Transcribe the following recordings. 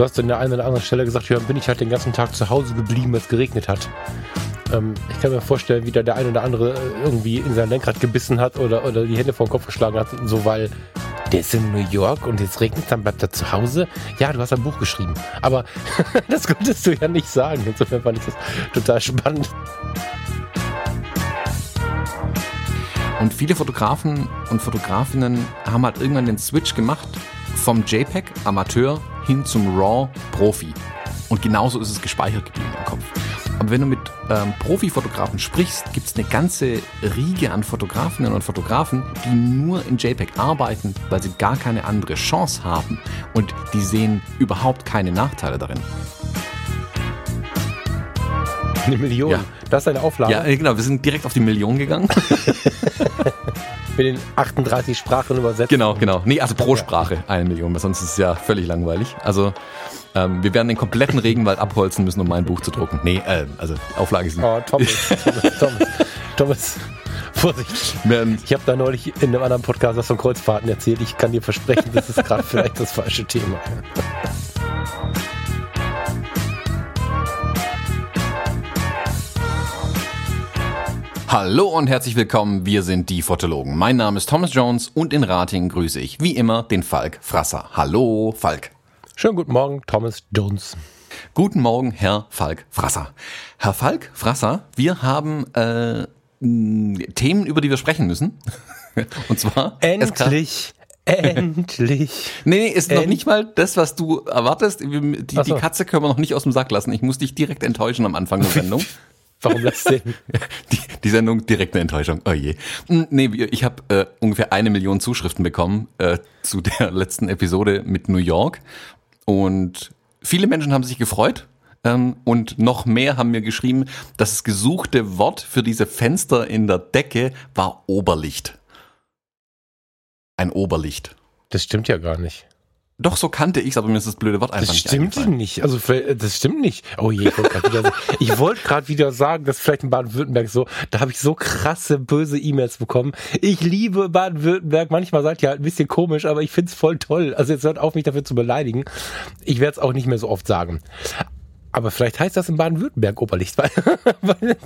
Du hast an der einen oder anderen Stelle gesagt, ja, bin ich halt den ganzen Tag zu Hause geblieben, als es geregnet hat. Ähm, ich kann mir vorstellen, wie da der eine oder andere äh, irgendwie in sein Lenkrad gebissen hat oder, oder die Hände vor den Kopf geschlagen hat, so weil der ist in New York und jetzt regnet dann bleibt er zu Hause. Ja, du hast ein Buch geschrieben. Aber das konntest du ja nicht sagen. Insofern fand ich das total spannend. Und viele Fotografen und Fotografinnen haben halt irgendwann den Switch gemacht vom JPEG Amateur hin zum RAW Profi. Und genauso ist es gespeichert geblieben im Kopf. Aber wenn du mit ähm, Profi-Fotografen sprichst, gibt es eine ganze Riege an Fotografinnen und Fotografen, die nur in JPEG arbeiten, weil sie gar keine andere Chance haben und die sehen überhaupt keine Nachteile darin. Eine Million. Ja. Das ist eine Auflage. Ja, genau, wir sind direkt auf die Million gegangen. Mit den 38 Sprachen übersetzt. genau, genau. Nee, also pro Sprache eine Million, weil sonst ist es ja völlig langweilig. Also ähm, wir werden den kompletten Regenwald abholzen müssen, um mein Buch zu drucken. Nee, äh, also Auflage ist Oh, Thomas, Thomas, Thomas, Thomas. Vorsicht. Ich habe da neulich in einem anderen Podcast was von Kreuzfahrten erzählt. Ich kann dir versprechen, das ist gerade vielleicht das falsche Thema. Hallo und herzlich willkommen, wir sind die Fotologen. Mein Name ist Thomas Jones und in Rating grüße ich wie immer den Falk Frasser. Hallo, Falk. Schönen guten Morgen, Thomas Jones. Guten Morgen, Herr Falk Frasser. Herr Falk Frasser, wir haben äh, Themen, über die wir sprechen müssen. Und zwar Endlich, endlich. Nee, nee, ist noch End- nicht mal das, was du erwartest. Die, Ach die so. Katze können wir noch nicht aus dem Sack lassen. Ich muss dich direkt enttäuschen am Anfang der Sendung. Warum das denn? Die, die Sendung direkt eine Enttäuschung. Oh je. Hm, Nee, ich habe äh, ungefähr eine Million Zuschriften bekommen äh, zu der letzten Episode mit New York. Und viele Menschen haben sich gefreut. Ähm, und noch mehr haben mir geschrieben, dass das gesuchte Wort für diese Fenster in der Decke war Oberlicht. Ein Oberlicht. Das stimmt ja gar nicht. Doch, so kannte ich's, aber mir ist das blöde Wort einfach Das nicht stimmt eingefallen. nicht. Also vielleicht- das stimmt nicht. Oh je, ich wollte gerade wieder, gerade wieder sagen, dass vielleicht in Baden-Württemberg so, da habe ich so krasse böse E-Mails bekommen. Ich liebe Baden-Württemberg. Manchmal seid ihr halt ein bisschen komisch, aber ich find's voll toll. Also jetzt hört auf, mich dafür zu beleidigen. Ich werde es auch nicht mehr so oft sagen. Aber vielleicht heißt das in Baden-Württemberg Oberlicht, weil, weil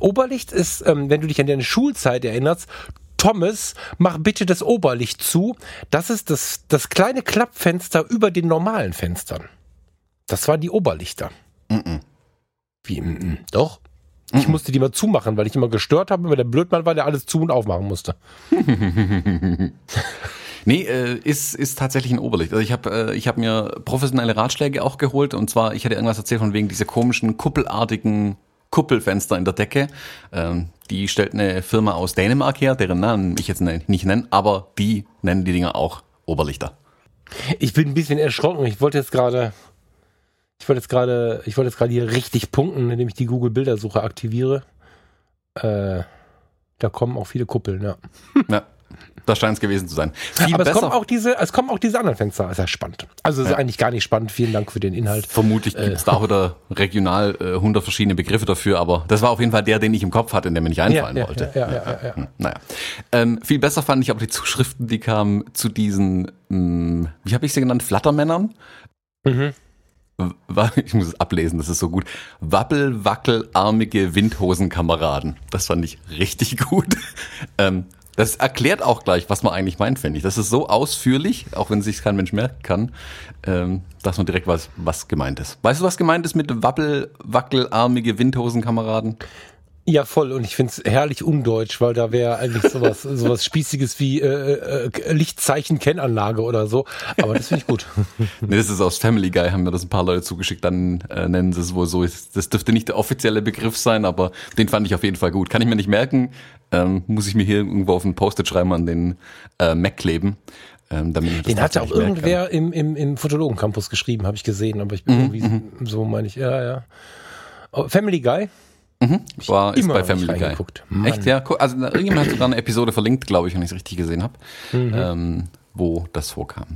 Oberlicht ist, ähm, wenn du dich an deine Schulzeit erinnerst, Thomas, mach bitte das Oberlicht zu. Das ist das, das kleine Klappfenster über den normalen Fenstern. Das waren die Oberlichter. Wie? mm, mm. Doch. Ich musste die mal zumachen, weil ich immer gestört habe, weil der Blödmann war, der alles zu und aufmachen musste. Nee, äh, ist, ist tatsächlich ein Oberlicht. Also ich habe äh, ich hab mir professionelle Ratschläge auch geholt und zwar, ich hatte irgendwas erzählt von wegen dieser komischen kuppelartigen Kuppelfenster in der Decke. Ähm, die stellt eine Firma aus Dänemark her, deren Namen ich jetzt ne- nicht nenne, aber die nennen die Dinger auch Oberlichter. Ich bin ein bisschen erschrocken. Ich wollte jetzt gerade, ich wollte jetzt gerade, ich wollte jetzt gerade hier richtig punkten, indem ich die Google Bildersuche aktiviere. Äh, da kommen auch viele Kuppeln, ja. Ja, da scheint es gewesen zu sein. Viel Aber es kommen auch diese, es kommen auch diese anderen Fenster. Ist ja spannend. Also es ist eigentlich gar nicht spannend. Vielen Dank für den Inhalt. Vermutlich gibt es da auch wieder regional äh, 100 verschiedene Begriffe dafür, aber das war auf jeden Fall der, den ich im Kopf hatte, in der mir nicht einfallen ja, wollte. ja, ja, ja, ja. Hm, Naja. Ähm, viel besser fand ich aber die Zuschriften, die kamen zu diesen, mh, wie habe ich sie genannt, Flattermännern? Mhm. Ich muss es ablesen, das ist so gut. Wabbel, wackelarmige Windhosenkameraden. Das fand ich richtig gut. Ähm, das erklärt auch gleich, was man eigentlich meint, finde ich. Das ist so ausführlich, auch wenn sich kein Mensch merken kann, ähm, dass man direkt weiß, was gemeint ist. Weißt du, was gemeint ist mit Wabbel, wackelarmige Windhosenkameraden? Ja, voll. Und ich find's herrlich undeutsch, weil da wäre eigentlich sowas, sowas Spießiges wie äh, äh, Lichtzeichen-Kennanlage oder so. Aber das finde ich gut. Nee, das ist aus Family Guy, haben mir das ein paar Leute zugeschickt, dann äh, nennen sie es wohl so. Das dürfte nicht der offizielle Begriff sein, aber den fand ich auf jeden Fall gut. Kann ich mir nicht merken, ähm, muss ich mir hier irgendwo auf ein Post-it schreiben an den äh, Mac kleben. Ähm, damit ich das Den hat ja auch irgendwer im, im, im Fotologen-Campus geschrieben, habe ich gesehen. Aber ich bin irgendwie, so meine ich, ja, ja. Oh, Family Guy? Kann. War, ist immer bei Family Guy. Echt, ja? Also irgendjemand hat sogar eine Episode verlinkt, glaube ich, wenn ich es richtig gesehen habe, Mhm. ähm, wo das vorkam.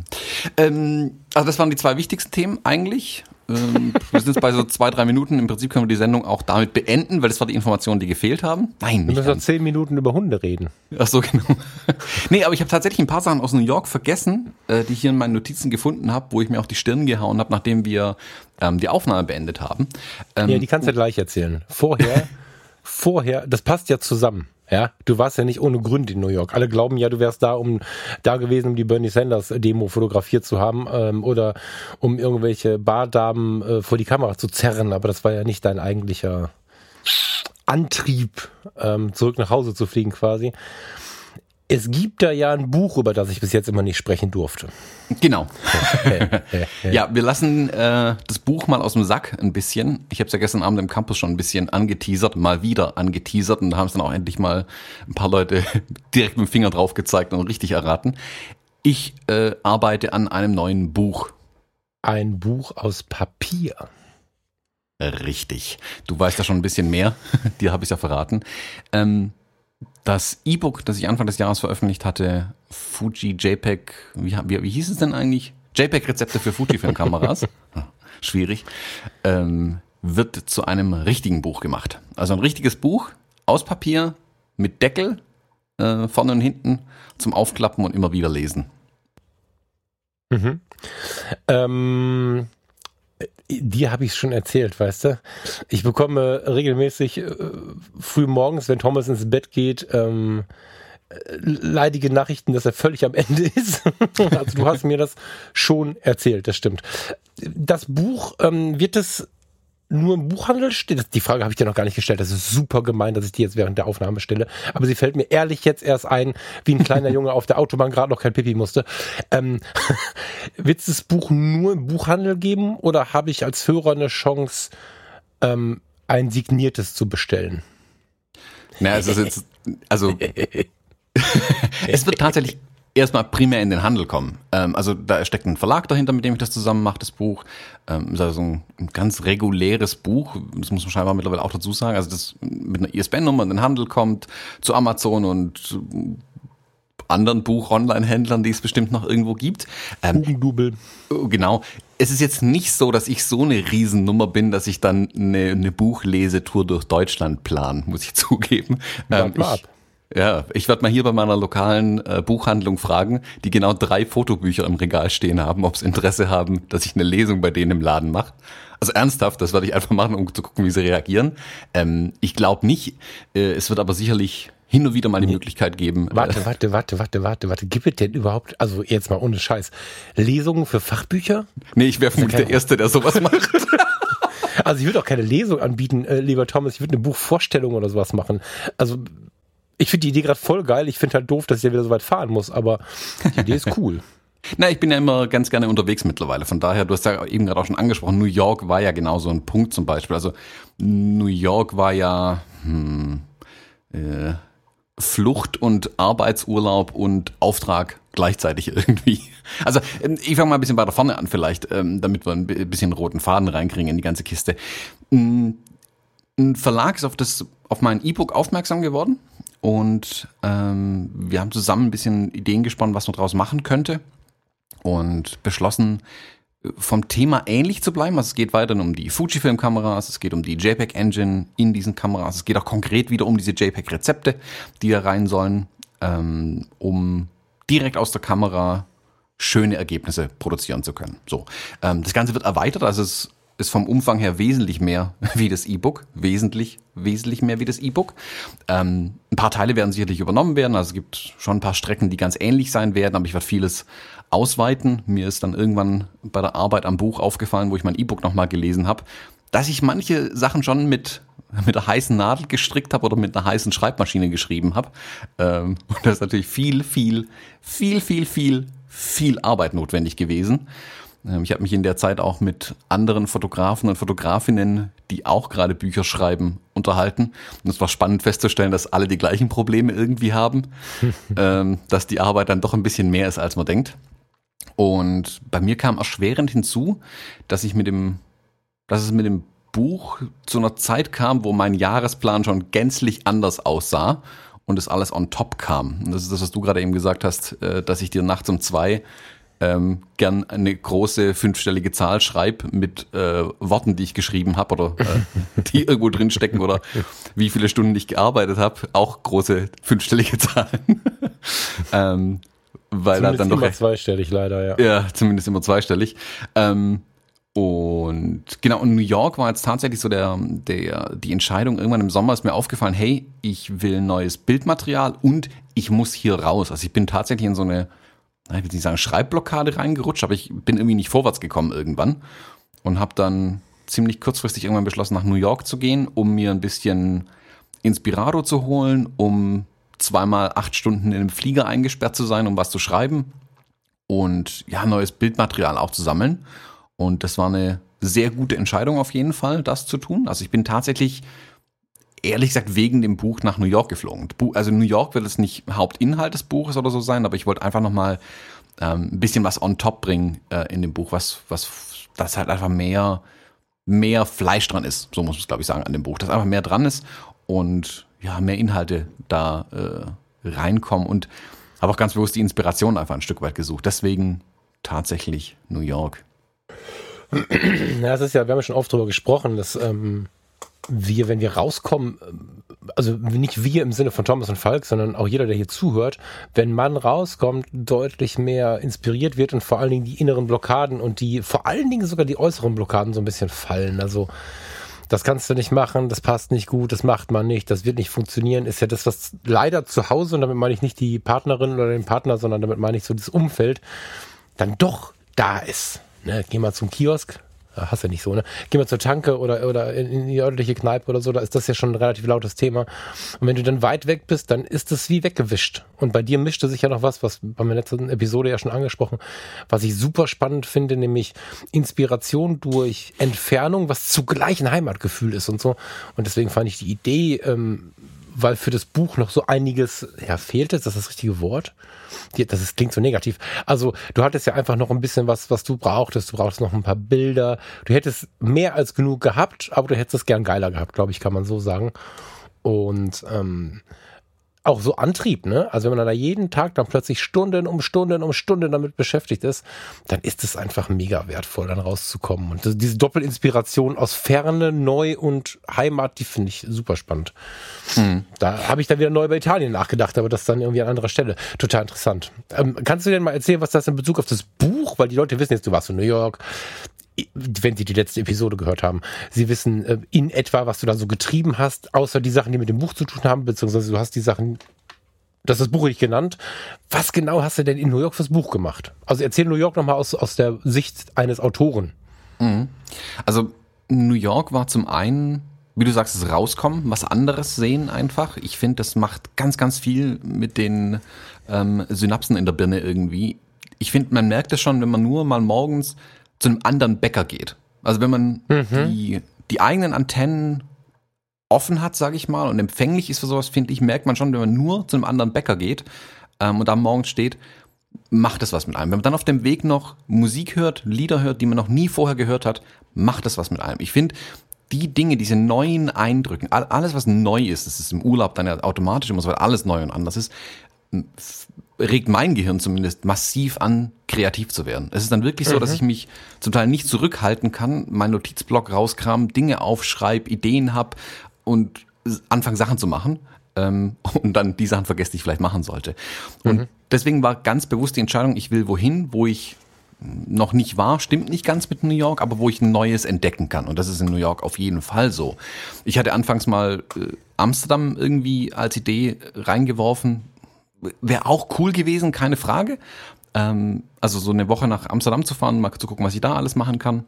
Ähm, also das waren die zwei wichtigsten Themen eigentlich. Ähm, wir sind jetzt bei so zwei, drei Minuten. Im Prinzip können wir die Sendung auch damit beenden, weil das war die Information, die gefehlt haben. Nein, nicht. Wir müssen zehn Minuten über Hunde reden. Ach so, genau. nee, aber ich habe tatsächlich ein paar Sachen aus New York vergessen, äh, die ich hier in meinen Notizen gefunden habe, wo ich mir auf die Stirn gehauen habe, nachdem wir ähm, die Aufnahme beendet haben. Ähm, ja, die kannst du ja gleich erzählen. Vorher, vorher, das passt ja zusammen. Ja, du warst ja nicht ohne Grund in New York. Alle glauben ja, du wärst da, um da gewesen, um die Bernie Sanders Demo fotografiert zu haben ähm, oder um irgendwelche Bardamen äh, vor die Kamera zu zerren. Aber das war ja nicht dein eigentlicher Antrieb, ähm, zurück nach Hause zu fliegen quasi. Es gibt da ja ein Buch, über das ich bis jetzt immer nicht sprechen durfte. Genau. ja, wir lassen äh, das Buch mal aus dem Sack ein bisschen. Ich habe es ja gestern Abend im Campus schon ein bisschen angeteasert, mal wieder angeteasert und da haben es dann auch endlich mal ein paar Leute direkt mit dem Finger drauf gezeigt und richtig erraten. Ich äh, arbeite an einem neuen Buch. Ein Buch aus Papier. Richtig. Du weißt ja schon ein bisschen mehr. Dir habe ich ja verraten. Ähm, das E-Book, das ich Anfang des Jahres veröffentlicht hatte, Fuji JPEG, wie, wie, wie hieß es denn eigentlich? JPEG-Rezepte für Fujifilm-Kameras. Schwierig. Ähm, wird zu einem richtigen Buch gemacht. Also ein richtiges Buch aus Papier mit Deckel äh, vorne und hinten zum Aufklappen und immer wieder lesen. Mhm. Ähm, dir habe ich es schon erzählt, weißt du? Ich bekomme regelmäßig äh, früh morgens, wenn Thomas ins Bett geht, ähm, äh, leidige Nachrichten, dass er völlig am Ende ist. also du hast mir das schon erzählt, das stimmt. Das Buch, ähm, wird es nur im Buchhandel steht? Die Frage habe ich dir noch gar nicht gestellt. Das ist super gemein, dass ich die jetzt während der Aufnahme stelle. Aber sie fällt mir ehrlich jetzt erst ein, wie ein kleiner Junge auf der Autobahn gerade noch kein Pipi musste. Ähm, Wird es das Buch nur im Buchhandel geben oder habe ich als Hörer eine Chance, ähm, ein signiertes zu bestellen? Na, also, jetzt, also es wird tatsächlich erstmal primär in den Handel kommen. Ähm, also da steckt ein Verlag dahinter, mit dem ich das zusammen mache, das Buch. Ähm, ist also ein, ein, ganz reguläres Buch, das muss man scheinbar mittlerweile auch dazu sagen. Also das mit einer ISBN-Nummer in den Handel kommt, zu Amazon und anderen Buch-Online-Händlern, die es bestimmt noch irgendwo gibt. Ähm, Double. Oh, genau. Es ist jetzt nicht so, dass ich so eine Riesennummer bin, dass ich dann eine, eine Buchlesetour durch Deutschland plan, muss ich zugeben. Ähm, ich, ja, ich werde mal hier bei meiner lokalen äh, Buchhandlung fragen, die genau drei Fotobücher im Regal stehen haben, ob sie Interesse haben, dass ich eine Lesung bei denen im Laden mache. Also ernsthaft, das werde ich einfach machen, um zu gucken, wie sie reagieren. Ähm, ich glaube nicht. Äh, es wird aber sicherlich hin und wieder mal die nee. Möglichkeit geben. Äh, warte, warte, warte, warte, warte, warte. Gibt es denn überhaupt, also jetzt mal ohne Scheiß, Lesungen für Fachbücher? Nee, ich wäre vermutlich der Erste, der sowas macht. also ich würde auch keine Lesung anbieten, äh, lieber Thomas. Ich würde eine Buchvorstellung oder sowas machen. Also ich finde die Idee gerade voll geil. Ich finde halt doof, dass ich ja wieder so weit fahren muss, aber die Idee ist cool. Na, ich bin ja immer ganz gerne unterwegs mittlerweile. Von daher, du hast ja eben gerade auch schon angesprochen, New York war ja genau so ein Punkt zum Beispiel. Also New York war ja hm, äh, Flucht und Arbeitsurlaub und Auftrag gleichzeitig irgendwie. Also ähm, ich fange mal ein bisschen weiter vorne an vielleicht, ähm, damit wir ein bisschen roten Faden reinkriegen in die ganze Kiste. Hm, ein Verlag ist auf das auf mein E-Book aufmerksam geworden und ähm, wir haben zusammen ein bisschen Ideen gesponnen, was man daraus machen könnte und beschlossen, vom Thema ähnlich zu bleiben. Also es geht weiterhin um die Fujifilm-Kameras, es geht um die JPEG-Engine in diesen Kameras, es geht auch konkret wieder um diese JPEG-Rezepte, die da rein sollen, ähm, um direkt aus der Kamera schöne Ergebnisse produzieren zu können. So, ähm, das Ganze wird erweitert, also es ist vom Umfang her wesentlich mehr wie das E-Book, wesentlich, wesentlich mehr wie das E-Book. Ähm, ein paar Teile werden sicherlich übernommen werden, also es gibt schon ein paar Strecken, die ganz ähnlich sein werden, aber ich werde vieles ausweiten. Mir ist dann irgendwann bei der Arbeit am Buch aufgefallen, wo ich mein E-Book nochmal gelesen habe, dass ich manche Sachen schon mit mit einer heißen Nadel gestrickt habe oder mit einer heißen Schreibmaschine geschrieben habe. Ähm, und da ist natürlich viel, viel, viel, viel, viel, viel Arbeit notwendig gewesen. Ähm, ich habe mich in der Zeit auch mit anderen Fotografen und Fotografinnen, die auch gerade Bücher schreiben, unterhalten. Und es war spannend festzustellen, dass alle die gleichen Probleme irgendwie haben, ähm, dass die Arbeit dann doch ein bisschen mehr ist, als man denkt. Und bei mir kam erschwerend hinzu, dass ich mit dem, dass es mit dem Buch zu einer Zeit kam, wo mein Jahresplan schon gänzlich anders aussah und es alles on top kam. Und das ist das, was du gerade eben gesagt hast, äh, dass ich dir nachts um zwei ähm, gern eine große fünfstellige Zahl schreibe mit äh, Worten, die ich geschrieben habe oder äh, die irgendwo drin stecken oder wie viele Stunden ich gearbeitet habe, auch große fünfstellige Zahlen. ähm, weil Zumindest da dann doch immer zweistellig leider, ja. ja, zumindest immer zweistellig. Ähm, und genau, und New York war jetzt tatsächlich so der, der, die Entscheidung. Irgendwann im Sommer ist mir aufgefallen, hey, ich will neues Bildmaterial und ich muss hier raus. Also ich bin tatsächlich in so eine, ich will nicht sagen Schreibblockade reingerutscht, aber ich bin irgendwie nicht vorwärts gekommen irgendwann und habe dann ziemlich kurzfristig irgendwann beschlossen, nach New York zu gehen, um mir ein bisschen Inspirado zu holen, um zweimal acht Stunden in einem Flieger eingesperrt zu sein, um was zu schreiben und ja, neues Bildmaterial auch zu sammeln. Und das war eine sehr gute Entscheidung auf jeden Fall, das zu tun. Also ich bin tatsächlich, ehrlich gesagt, wegen dem Buch nach New York geflogen. Also New York wird es nicht Hauptinhalt des Buches oder so sein, aber ich wollte einfach nochmal ähm, ein bisschen was on top bringen äh, in dem Buch, was, was, das halt einfach mehr, mehr Fleisch dran ist. So muss man es, glaube ich, sagen, an dem Buch. Dass einfach mehr dran ist und ja, mehr Inhalte da äh, reinkommen und habe auch ganz bewusst die Inspiration einfach ein Stück weit gesucht. Deswegen tatsächlich New York. Ja, es ist ja, wir haben ja schon oft darüber gesprochen, dass ähm, wir, wenn wir rauskommen, also nicht wir im Sinne von Thomas und Falk, sondern auch jeder, der hier zuhört, wenn man rauskommt, deutlich mehr inspiriert wird und vor allen Dingen die inneren Blockaden und die, vor allen Dingen sogar die äußeren Blockaden so ein bisschen fallen. Also das kannst du nicht machen, das passt nicht gut, das macht man nicht, das wird nicht funktionieren, ist ja das, was leider zu Hause, und damit meine ich nicht die Partnerin oder den Partner, sondern damit meine ich so das Umfeld, dann doch da ist. Ne, geh mal zum Kiosk, hast ja nicht so, ne? Geh mal zur Tanke oder, oder in, die örtliche Kneipe oder so, da ist das ja schon ein relativ lautes Thema. Und wenn du dann weit weg bist, dann ist das wie weggewischt. Und bei dir mischte sich ja noch was, was bei meiner letzten Episode ja schon angesprochen, was ich super spannend finde, nämlich Inspiration durch Entfernung, was zugleich ein Heimatgefühl ist und so. Und deswegen fand ich die Idee, ähm, weil für das Buch noch so einiges, ja, fehlt ist das das richtige Wort? das ist, klingt so negativ. Also, du hattest ja einfach noch ein bisschen was, was du brauchtest. Du brauchst noch ein paar Bilder. Du hättest mehr als genug gehabt, aber du hättest es gern geiler gehabt, glaube ich, kann man so sagen. Und ähm, auch so Antrieb, ne? Also wenn man da jeden Tag dann plötzlich Stunden um Stunden um Stunden damit beschäftigt ist, dann ist es einfach mega wertvoll, dann rauszukommen. Und diese Doppelinspiration aus Ferne, Neu und Heimat, die finde ich super spannend. Mhm. Da habe ich dann wieder neu über Italien nachgedacht, aber das dann irgendwie an anderer Stelle. Total interessant. Ähm, kannst du denn mal erzählen, was das in Bezug auf das Buch, weil die Leute wissen jetzt, du warst in New York, wenn Sie die letzte Episode gehört haben, Sie wissen äh, in etwa, was du da so getrieben hast, außer die Sachen, die mit dem Buch zu tun haben, beziehungsweise du hast die Sachen, das ist das Buch nicht genannt. Was genau hast du denn in New York fürs Buch gemacht? Also erzähl New York nochmal aus, aus der Sicht eines Autoren. Mhm. Also New York war zum einen, wie du sagst, das Rauskommen, was anderes sehen einfach. Ich finde, das macht ganz, ganz viel mit den ähm, Synapsen in der Birne irgendwie. Ich finde, man merkt es schon, wenn man nur mal morgens zu einem anderen Bäcker geht. Also wenn man mhm. die, die eigenen Antennen offen hat, sage ich mal, und empfänglich ist für sowas, finde ich, merkt man schon, wenn man nur zu einem anderen Bäcker geht ähm, und da morgens steht, macht es was mit einem. Wenn man dann auf dem Weg noch Musik hört, Lieder hört, die man noch nie vorher gehört hat, macht es was mit einem. Ich finde, die Dinge, diese neuen Eindrücken, alles, was neu ist, das ist im Urlaub dann ja automatisch immer so, weil alles neu und anders ist, regt mein Gehirn zumindest massiv an, kreativ zu werden. Es ist dann wirklich so, mhm. dass ich mich zum Teil nicht zurückhalten kann, meinen Notizblock rauskram, Dinge aufschreibe, Ideen hab und anfange Sachen zu machen ähm, und dann die Sachen vergesse, die ich vielleicht machen sollte. Und mhm. deswegen war ganz bewusst die Entscheidung, ich will wohin, wo ich noch nicht war, stimmt nicht ganz mit New York, aber wo ich ein Neues entdecken kann. Und das ist in New York auf jeden Fall so. Ich hatte anfangs mal äh, Amsterdam irgendwie als Idee reingeworfen, wäre auch cool gewesen, keine Frage. Ähm, also so eine Woche nach Amsterdam zu fahren, mal zu gucken, was ich da alles machen kann.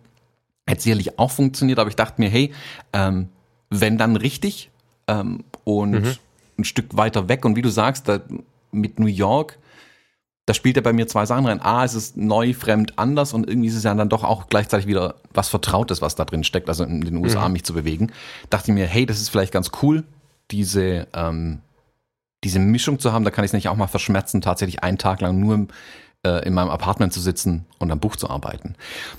Hätte sicherlich auch funktioniert, aber ich dachte mir, hey, ähm, wenn dann richtig ähm, und mhm. ein Stück weiter weg. Und wie du sagst, da, mit New York, da spielt er bei mir zwei Sachen rein. A, es ist neu, fremd, anders und irgendwie ist es ja dann doch auch gleichzeitig wieder was Vertrautes, was da drin steckt, also in den USA mhm. mich zu bewegen. Dachte ich mir, hey, das ist vielleicht ganz cool, diese ähm, diese Mischung zu haben, da kann ich es nicht auch mal verschmerzen, tatsächlich einen Tag lang nur äh, in meinem Apartment zu sitzen und am Buch zu arbeiten.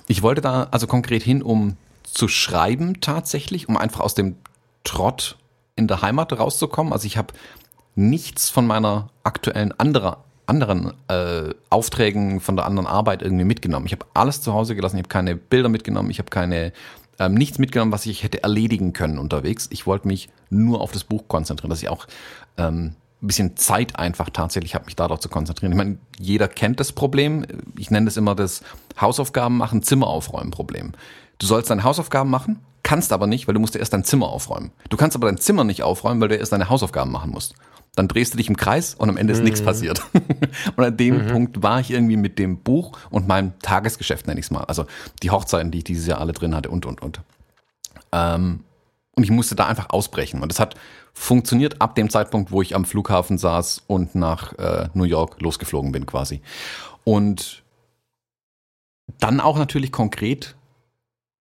Ich wollte da also konkret hin, um zu schreiben tatsächlich, um einfach aus dem Trott in der Heimat rauszukommen. Also ich habe nichts von meiner aktuellen anderer, anderen äh, Aufträgen von der anderen Arbeit irgendwie mitgenommen. Ich habe alles zu Hause gelassen, ich habe keine Bilder mitgenommen, ich habe keine ähm, nichts mitgenommen, was ich hätte erledigen können unterwegs. Ich wollte mich nur auf das Buch konzentrieren, dass ich auch ähm, ein bisschen Zeit einfach tatsächlich habe, mich darauf zu konzentrieren. Ich meine, jeder kennt das Problem. Ich nenne das immer das Hausaufgaben machen, Zimmer aufräumen Problem. Du sollst deine Hausaufgaben machen, kannst aber nicht, weil du musst erst dein Zimmer aufräumen. Du kannst aber dein Zimmer nicht aufräumen, weil du erst deine Hausaufgaben machen musst. Dann drehst du dich im Kreis und am Ende ist mhm. nichts passiert. und an dem mhm. Punkt war ich irgendwie mit dem Buch und meinem Tagesgeschäft, nenne ich es mal. Also die Hochzeiten, die ich dieses Jahr alle drin hatte und, und, und. Ähm, und ich musste da einfach ausbrechen. Und das hat funktioniert ab dem Zeitpunkt, wo ich am Flughafen saß und nach äh, New York losgeflogen bin quasi. Und dann auch natürlich konkret,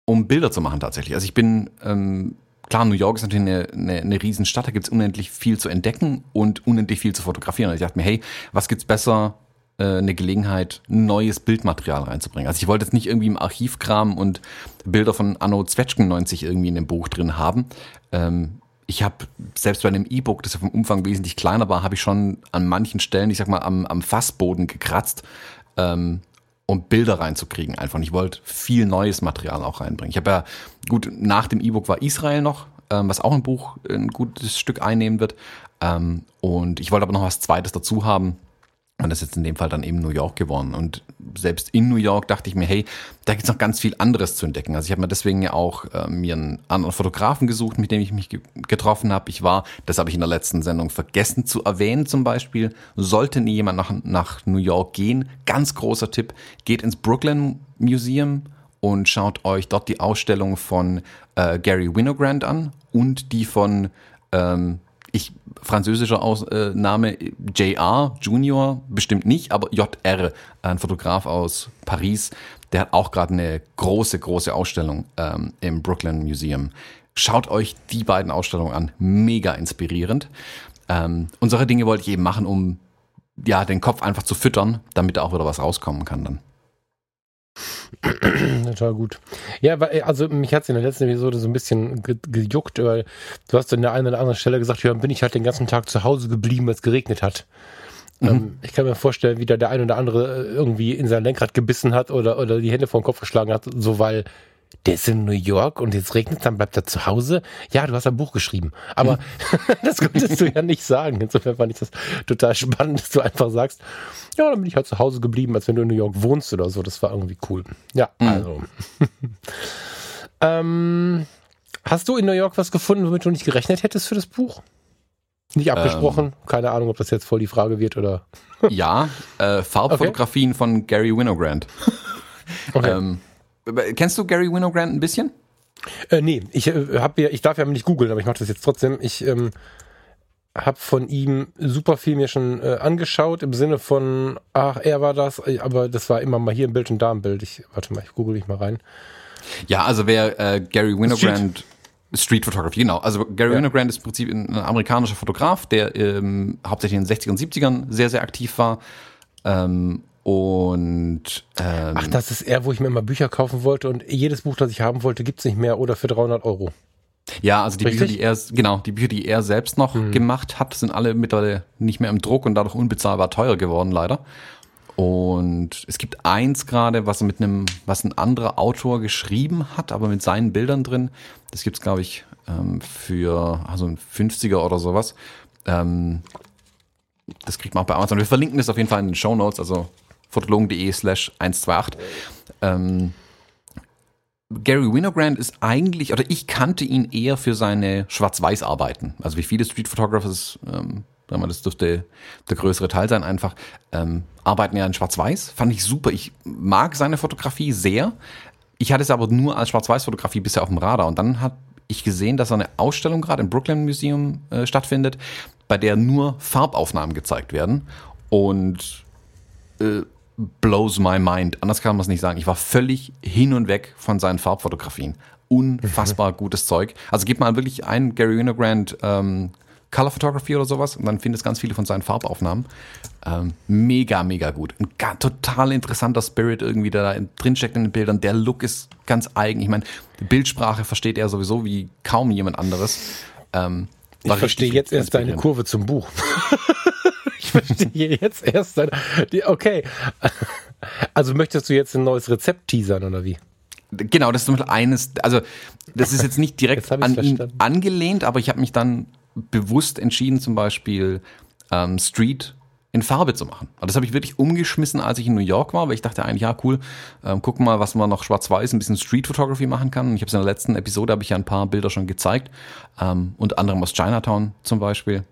um Bilder zu machen tatsächlich. Also ich bin, ähm, klar, New York ist natürlich eine, eine, eine Riesenstadt, da gibt es unendlich viel zu entdecken und unendlich viel zu fotografieren. Und ich dachte mir, hey, was gibt's besser äh, eine Gelegenheit, neues Bildmaterial reinzubringen. Also ich wollte jetzt nicht irgendwie im Archiv kramen und Bilder von Anno Zwetschgen 90 irgendwie in dem Buch drin haben. Ähm, ich habe selbst bei einem E-Book, das ja vom Umfang wesentlich kleiner war, habe ich schon an manchen Stellen, ich sag mal, am, am Fassboden gekratzt, ähm, um Bilder reinzukriegen einfach. Und ich wollte viel neues Material auch reinbringen. Ich habe ja, gut, nach dem E-Book war Israel noch, ähm, was auch ein Buch ein gutes Stück einnehmen wird. Ähm, und ich wollte aber noch was Zweites dazu haben und das ist jetzt in dem Fall dann eben New York geworden. Und selbst in New York dachte ich mir, hey, da gibt's noch ganz viel anderes zu entdecken. Also ich habe mir deswegen ja auch äh, mir einen anderen Fotografen gesucht, mit dem ich mich ge getroffen habe. Ich war, das habe ich in der letzten Sendung vergessen zu erwähnen zum Beispiel, sollte nie jemand nach, nach New York gehen, ganz großer Tipp, geht ins Brooklyn Museum und schaut euch dort die Ausstellung von äh, Gary Winogrand an und die von ähm, ich französischer Aus, äh, Name JR Junior bestimmt nicht, aber JR, ein Fotograf aus Paris, der hat auch gerade eine große, große Ausstellung ähm, im Brooklyn Museum. Schaut euch die beiden Ausstellungen an, mega inspirierend. Ähm, und solche Dinge wollte ich eben machen, um ja den Kopf einfach zu füttern, damit da auch wieder was rauskommen kann dann. Total gut. Ja, also mich hat es in der letzten Episode so ein bisschen ge gejuckt, weil du hast an der einen oder anderen Stelle gesagt, ja, bin ich halt den ganzen Tag zu Hause geblieben, weil es geregnet hat. Mhm. Ähm, ich kann mir vorstellen, wie da der ein oder andere äh, irgendwie in sein Lenkrad gebissen hat oder, oder die Hände vor den Kopf geschlagen hat, so weil der ist in New York und jetzt regnet dann bleibt er zu Hause. Ja, du hast ein Buch geschrieben. Aber mhm. das konntest du ja nicht sagen. Insofern fand ich das total spannend, dass du einfach sagst, ja, dann bin ich halt zu Hause geblieben, als wenn du in New York wohnst oder so. Das war irgendwie cool. Ja, mhm. also. ähm, hast du in New York was gefunden, womit du nicht gerechnet hättest für das Buch? Nicht abgesprochen. Ähm, Keine Ahnung, ob das jetzt voll die Frage wird oder. ja, äh, Farbfotografien okay. von Gary Winogrand. okay. Ähm, Kennst du Gary Winogrand ein bisschen? Äh, nee, ich, äh, hab ja, ich darf ja nicht googeln, aber ich mache das jetzt trotzdem. Ich ähm, habe von ihm super viel mir schon äh, angeschaut, im Sinne von, ach, er war das, äh, aber das war immer mal hier ein Bild und da ein Bild. Ich, warte mal, ich google dich mal rein. Ja, also wer äh, Gary Winogrand... Street. Photography, genau. Also Gary ja. Winogrand ist im Prinzip ein amerikanischer Fotograf, der ähm, hauptsächlich in den 60er und 70ern sehr, sehr aktiv war ähm, und ähm, ach, das ist er, wo ich mir immer Bücher kaufen wollte und jedes Buch, das ich haben wollte, gibt's nicht mehr oder für 300 Euro. Ja, also die Richtig? Bücher, die er genau, die Bücher, die er selbst noch mhm. gemacht hat, sind alle mittlerweile nicht mehr im Druck und dadurch unbezahlbar teuer geworden, leider. Und es gibt eins gerade, was mit einem, was ein anderer Autor geschrieben hat, aber mit seinen Bildern drin. Das gibt's, glaube ich, ähm, für also ein 50er oder sowas. Ähm, das kriegt man auch bei Amazon. Wir verlinken das auf jeden Fall in den Show Notes, also fotologen.de slash 128. Ähm, Gary Winogrand ist eigentlich, oder ich kannte ihn eher für seine Schwarz-Weiß-Arbeiten. Also wie viele Street Photographers, ähm, das dürfte der größere Teil sein, einfach ähm, arbeiten ja in Schwarz-Weiß. Fand ich super. Ich mag seine Fotografie sehr. Ich hatte es aber nur als Schwarz-Weiß-Fotografie bisher auf dem Radar. Und dann hat ich gesehen, dass eine Ausstellung gerade im Brooklyn Museum äh, stattfindet, bei der nur Farbaufnahmen gezeigt werden. Und äh, blows my mind. Anders kann man es nicht sagen. Ich war völlig hin und weg von seinen Farbfotografien. Unfassbar gutes Zeug. Also gib mal wirklich ein Gary Winogrand ähm, Color Photography oder sowas und dann findest ganz viele von seinen Farbaufnahmen. Ähm, mega, mega gut. Ein total interessanter Spirit irgendwie, der da drinsteckt in den Bildern. Der Look ist ganz eigen. Ich meine, die Bildsprache versteht er sowieso wie kaum jemand anderes. Ähm, ich verstehe jetzt erst deine Kurve zum Buch. ich verstehe jetzt erst. Dann, die, okay. Also möchtest du jetzt ein neues Rezept teasern oder wie? Genau, das ist zum Beispiel eines, also das ist jetzt nicht direkt Jetzt an ihn angelehnt, aber ich habe mich dann bewusst entschieden, zum Beispiel ähm, Street in Farbe zu machen. Also das habe ich wirklich umgeschmissen, als ich in New York war, weil ich dachte eigentlich, ja cool, ähm, gucken mal, was man noch schwarz-weiß, ein bisschen Street Photography machen kann. Und ich habe es in der letzten Episode, habe ich ja ein paar Bilder schon gezeigt, ähm, unter anderem aus Chinatown zum Beispiel.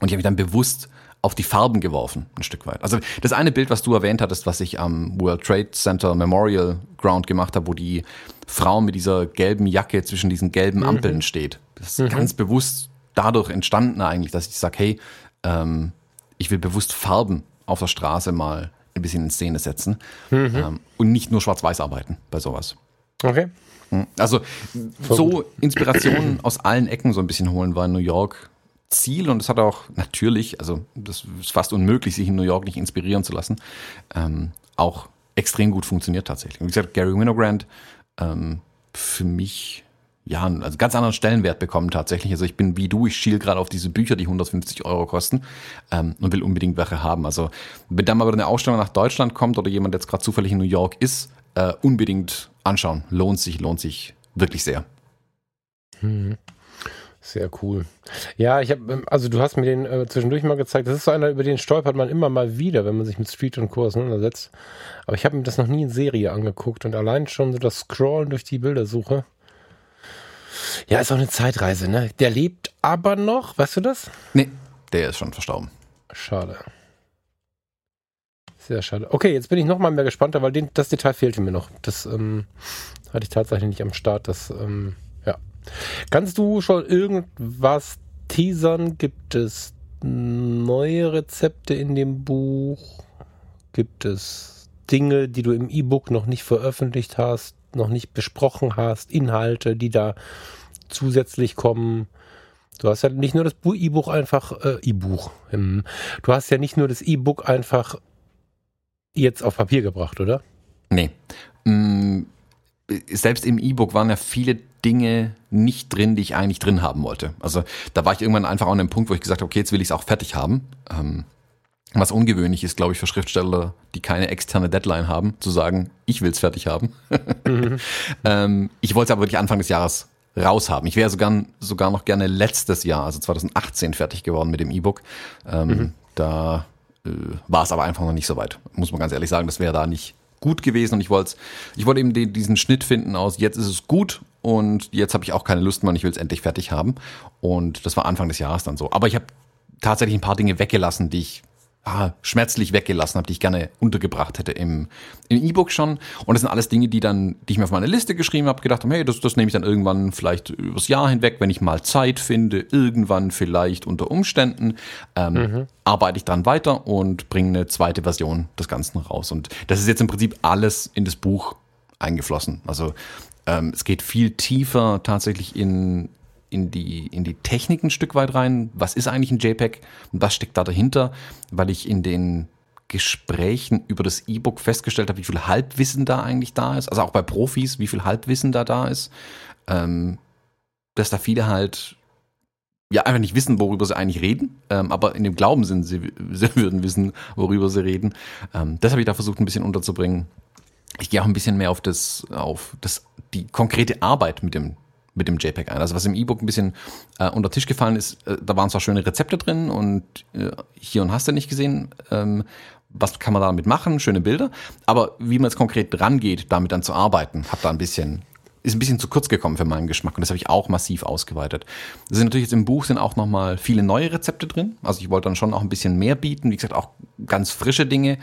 Und ich habe mich dann bewusst auf die Farben geworfen, ein Stück weit. Also das eine Bild, was du erwähnt hattest, was ich am World Trade Center Memorial Ground gemacht habe, wo die Frau mit dieser gelben Jacke zwischen diesen gelben Ampeln steht. Das ist ganz bewusst dadurch entstanden eigentlich, dass ich sage, hey, ähm, ich will bewusst Farben auf der Straße mal ein bisschen in Szene setzen ähm, und nicht nur schwarz-weiß arbeiten bei sowas. Okay. Also so Inspirationen aus allen Ecken so ein bisschen holen war in New York Ziel und es hat auch natürlich, also das ist fast unmöglich, sich in New York nicht inspirieren zu lassen, ähm, auch extrem gut funktioniert tatsächlich. Und wie gesagt, Gary Winogrand ähm, für mich ja, also ganz anderen Stellenwert bekommen tatsächlich. Also ich bin wie du, ich schiel gerade auf diese Bücher, die 150 Euro kosten ähm, und will unbedingt welche haben. Also wenn dann mal eine Ausstellung nach Deutschland kommt oder jemand jetzt gerade zufällig in New York ist, äh, unbedingt anschauen. Lohnt sich, lohnt sich wirklich sehr. Sehr cool. Ja, ich habe, also du hast mir den äh, zwischendurch mal gezeigt. Das ist so einer, über den stolpert man immer mal wieder, wenn man sich mit Street und Co. auseinandersetzt. Aber ich habe mir das noch nie in Serie angeguckt und allein schon so das Scrollen durch die Bildersuche. Ja, ist auch eine Zeitreise, ne? Der lebt aber noch, weißt du das? Nee, der ist schon verstorben. Schade. Sehr schade. Okay, jetzt bin ich noch mal mehr gespannter, weil den, das Detail fehlte mir noch. Das ähm, hatte ich tatsächlich nicht am Start. Das, ähm. Kannst du schon irgendwas teasern? Gibt es neue Rezepte in dem Buch? Gibt es Dinge, die du im E-Book noch nicht veröffentlicht hast, noch nicht besprochen hast, Inhalte, die da zusätzlich kommen? Du hast ja nicht nur das Bu- E-Buch einfach, äh, E-Buch. Ähm, du hast ja nicht nur das E-Book einfach jetzt auf Papier gebracht, oder? Nee. Mm, Selbst im E-Book waren ja viele Dinge nicht drin, die ich eigentlich drin haben wollte. Also da war ich irgendwann einfach an einem Punkt, wo ich gesagt habe, okay, jetzt will ich es auch fertig haben. Ähm, was ungewöhnlich ist, glaube ich, für Schriftsteller, die keine externe Deadline haben, zu sagen, ich will es fertig haben. ähm, ich wollte es aber wirklich Anfang des Jahres raushaben. Ich wäre sogar, sogar noch gerne letztes Jahr, also 2018, fertig geworden mit dem E-Book. Ähm, Da äh, war es aber einfach noch nicht so weit. Muss man ganz ehrlich sagen, das wäre da nicht gut gewesen und ich wollte ich wollte eben den, diesen Schnitt finden aus jetzt ist es gut und jetzt habe ich auch keine Lust mehr und ich will es endlich fertig haben und das war Anfang des Jahres dann so. Aber ich habe tatsächlich ein paar Dinge weggelassen, die ich ah, schmerzlich weggelassen habe, die ich gerne untergebracht hätte im E-Book schon. Und das sind alles Dinge, die dann, die ich mir auf meine Liste geschrieben habe, gedacht habe, hey, das, das nehme ich dann irgendwann vielleicht übers Jahr hinweg, wenn ich mal Zeit finde, irgendwann vielleicht unter Umständen, ähm, arbeite ich dran weiter und bringe eine zweite Version des Ganzen raus. Und das ist jetzt im Prinzip alles in das Buch eingeflossen. Also ähm, es geht viel tiefer tatsächlich in in die, in die Technik ein Stück weit rein. Was ist eigentlich ein JPEG und was steckt da dahinter? Weil ich in den Gesprächen über das E-Book festgestellt habe, wie viel Halbwissen da eigentlich da ist. Also auch bei Profis, wie viel Halbwissen da da ist. Ähm, dass da viele halt ja einfach nicht wissen, worüber sie eigentlich reden, ähm, aber in dem Glauben sind, sie, sie würden wissen, worüber sie reden. Ähm, das habe ich da versucht, ein bisschen unterzubringen. Ich gehe auch ein bisschen mehr auf das, auf das, die konkrete Arbeit mit dem mit dem JPEG ein. Also was im E-Book ein bisschen äh, unter Tisch gefallen ist, äh, da waren zwar schöne Rezepte drin und äh, hier und hast du nicht gesehen, ähm, was kann man damit machen, schöne Bilder, aber wie man jetzt konkret rangeht, damit dann zu arbeiten, hat da ein bisschen ist ein bisschen zu kurz gekommen für meinen Geschmack und das habe ich auch massiv ausgeweitet. Es sind natürlich jetzt im Buch sind auch noch mal viele neue Rezepte drin, also ich wollte dann schon auch ein bisschen mehr bieten, wie gesagt auch ganz frische Dinge,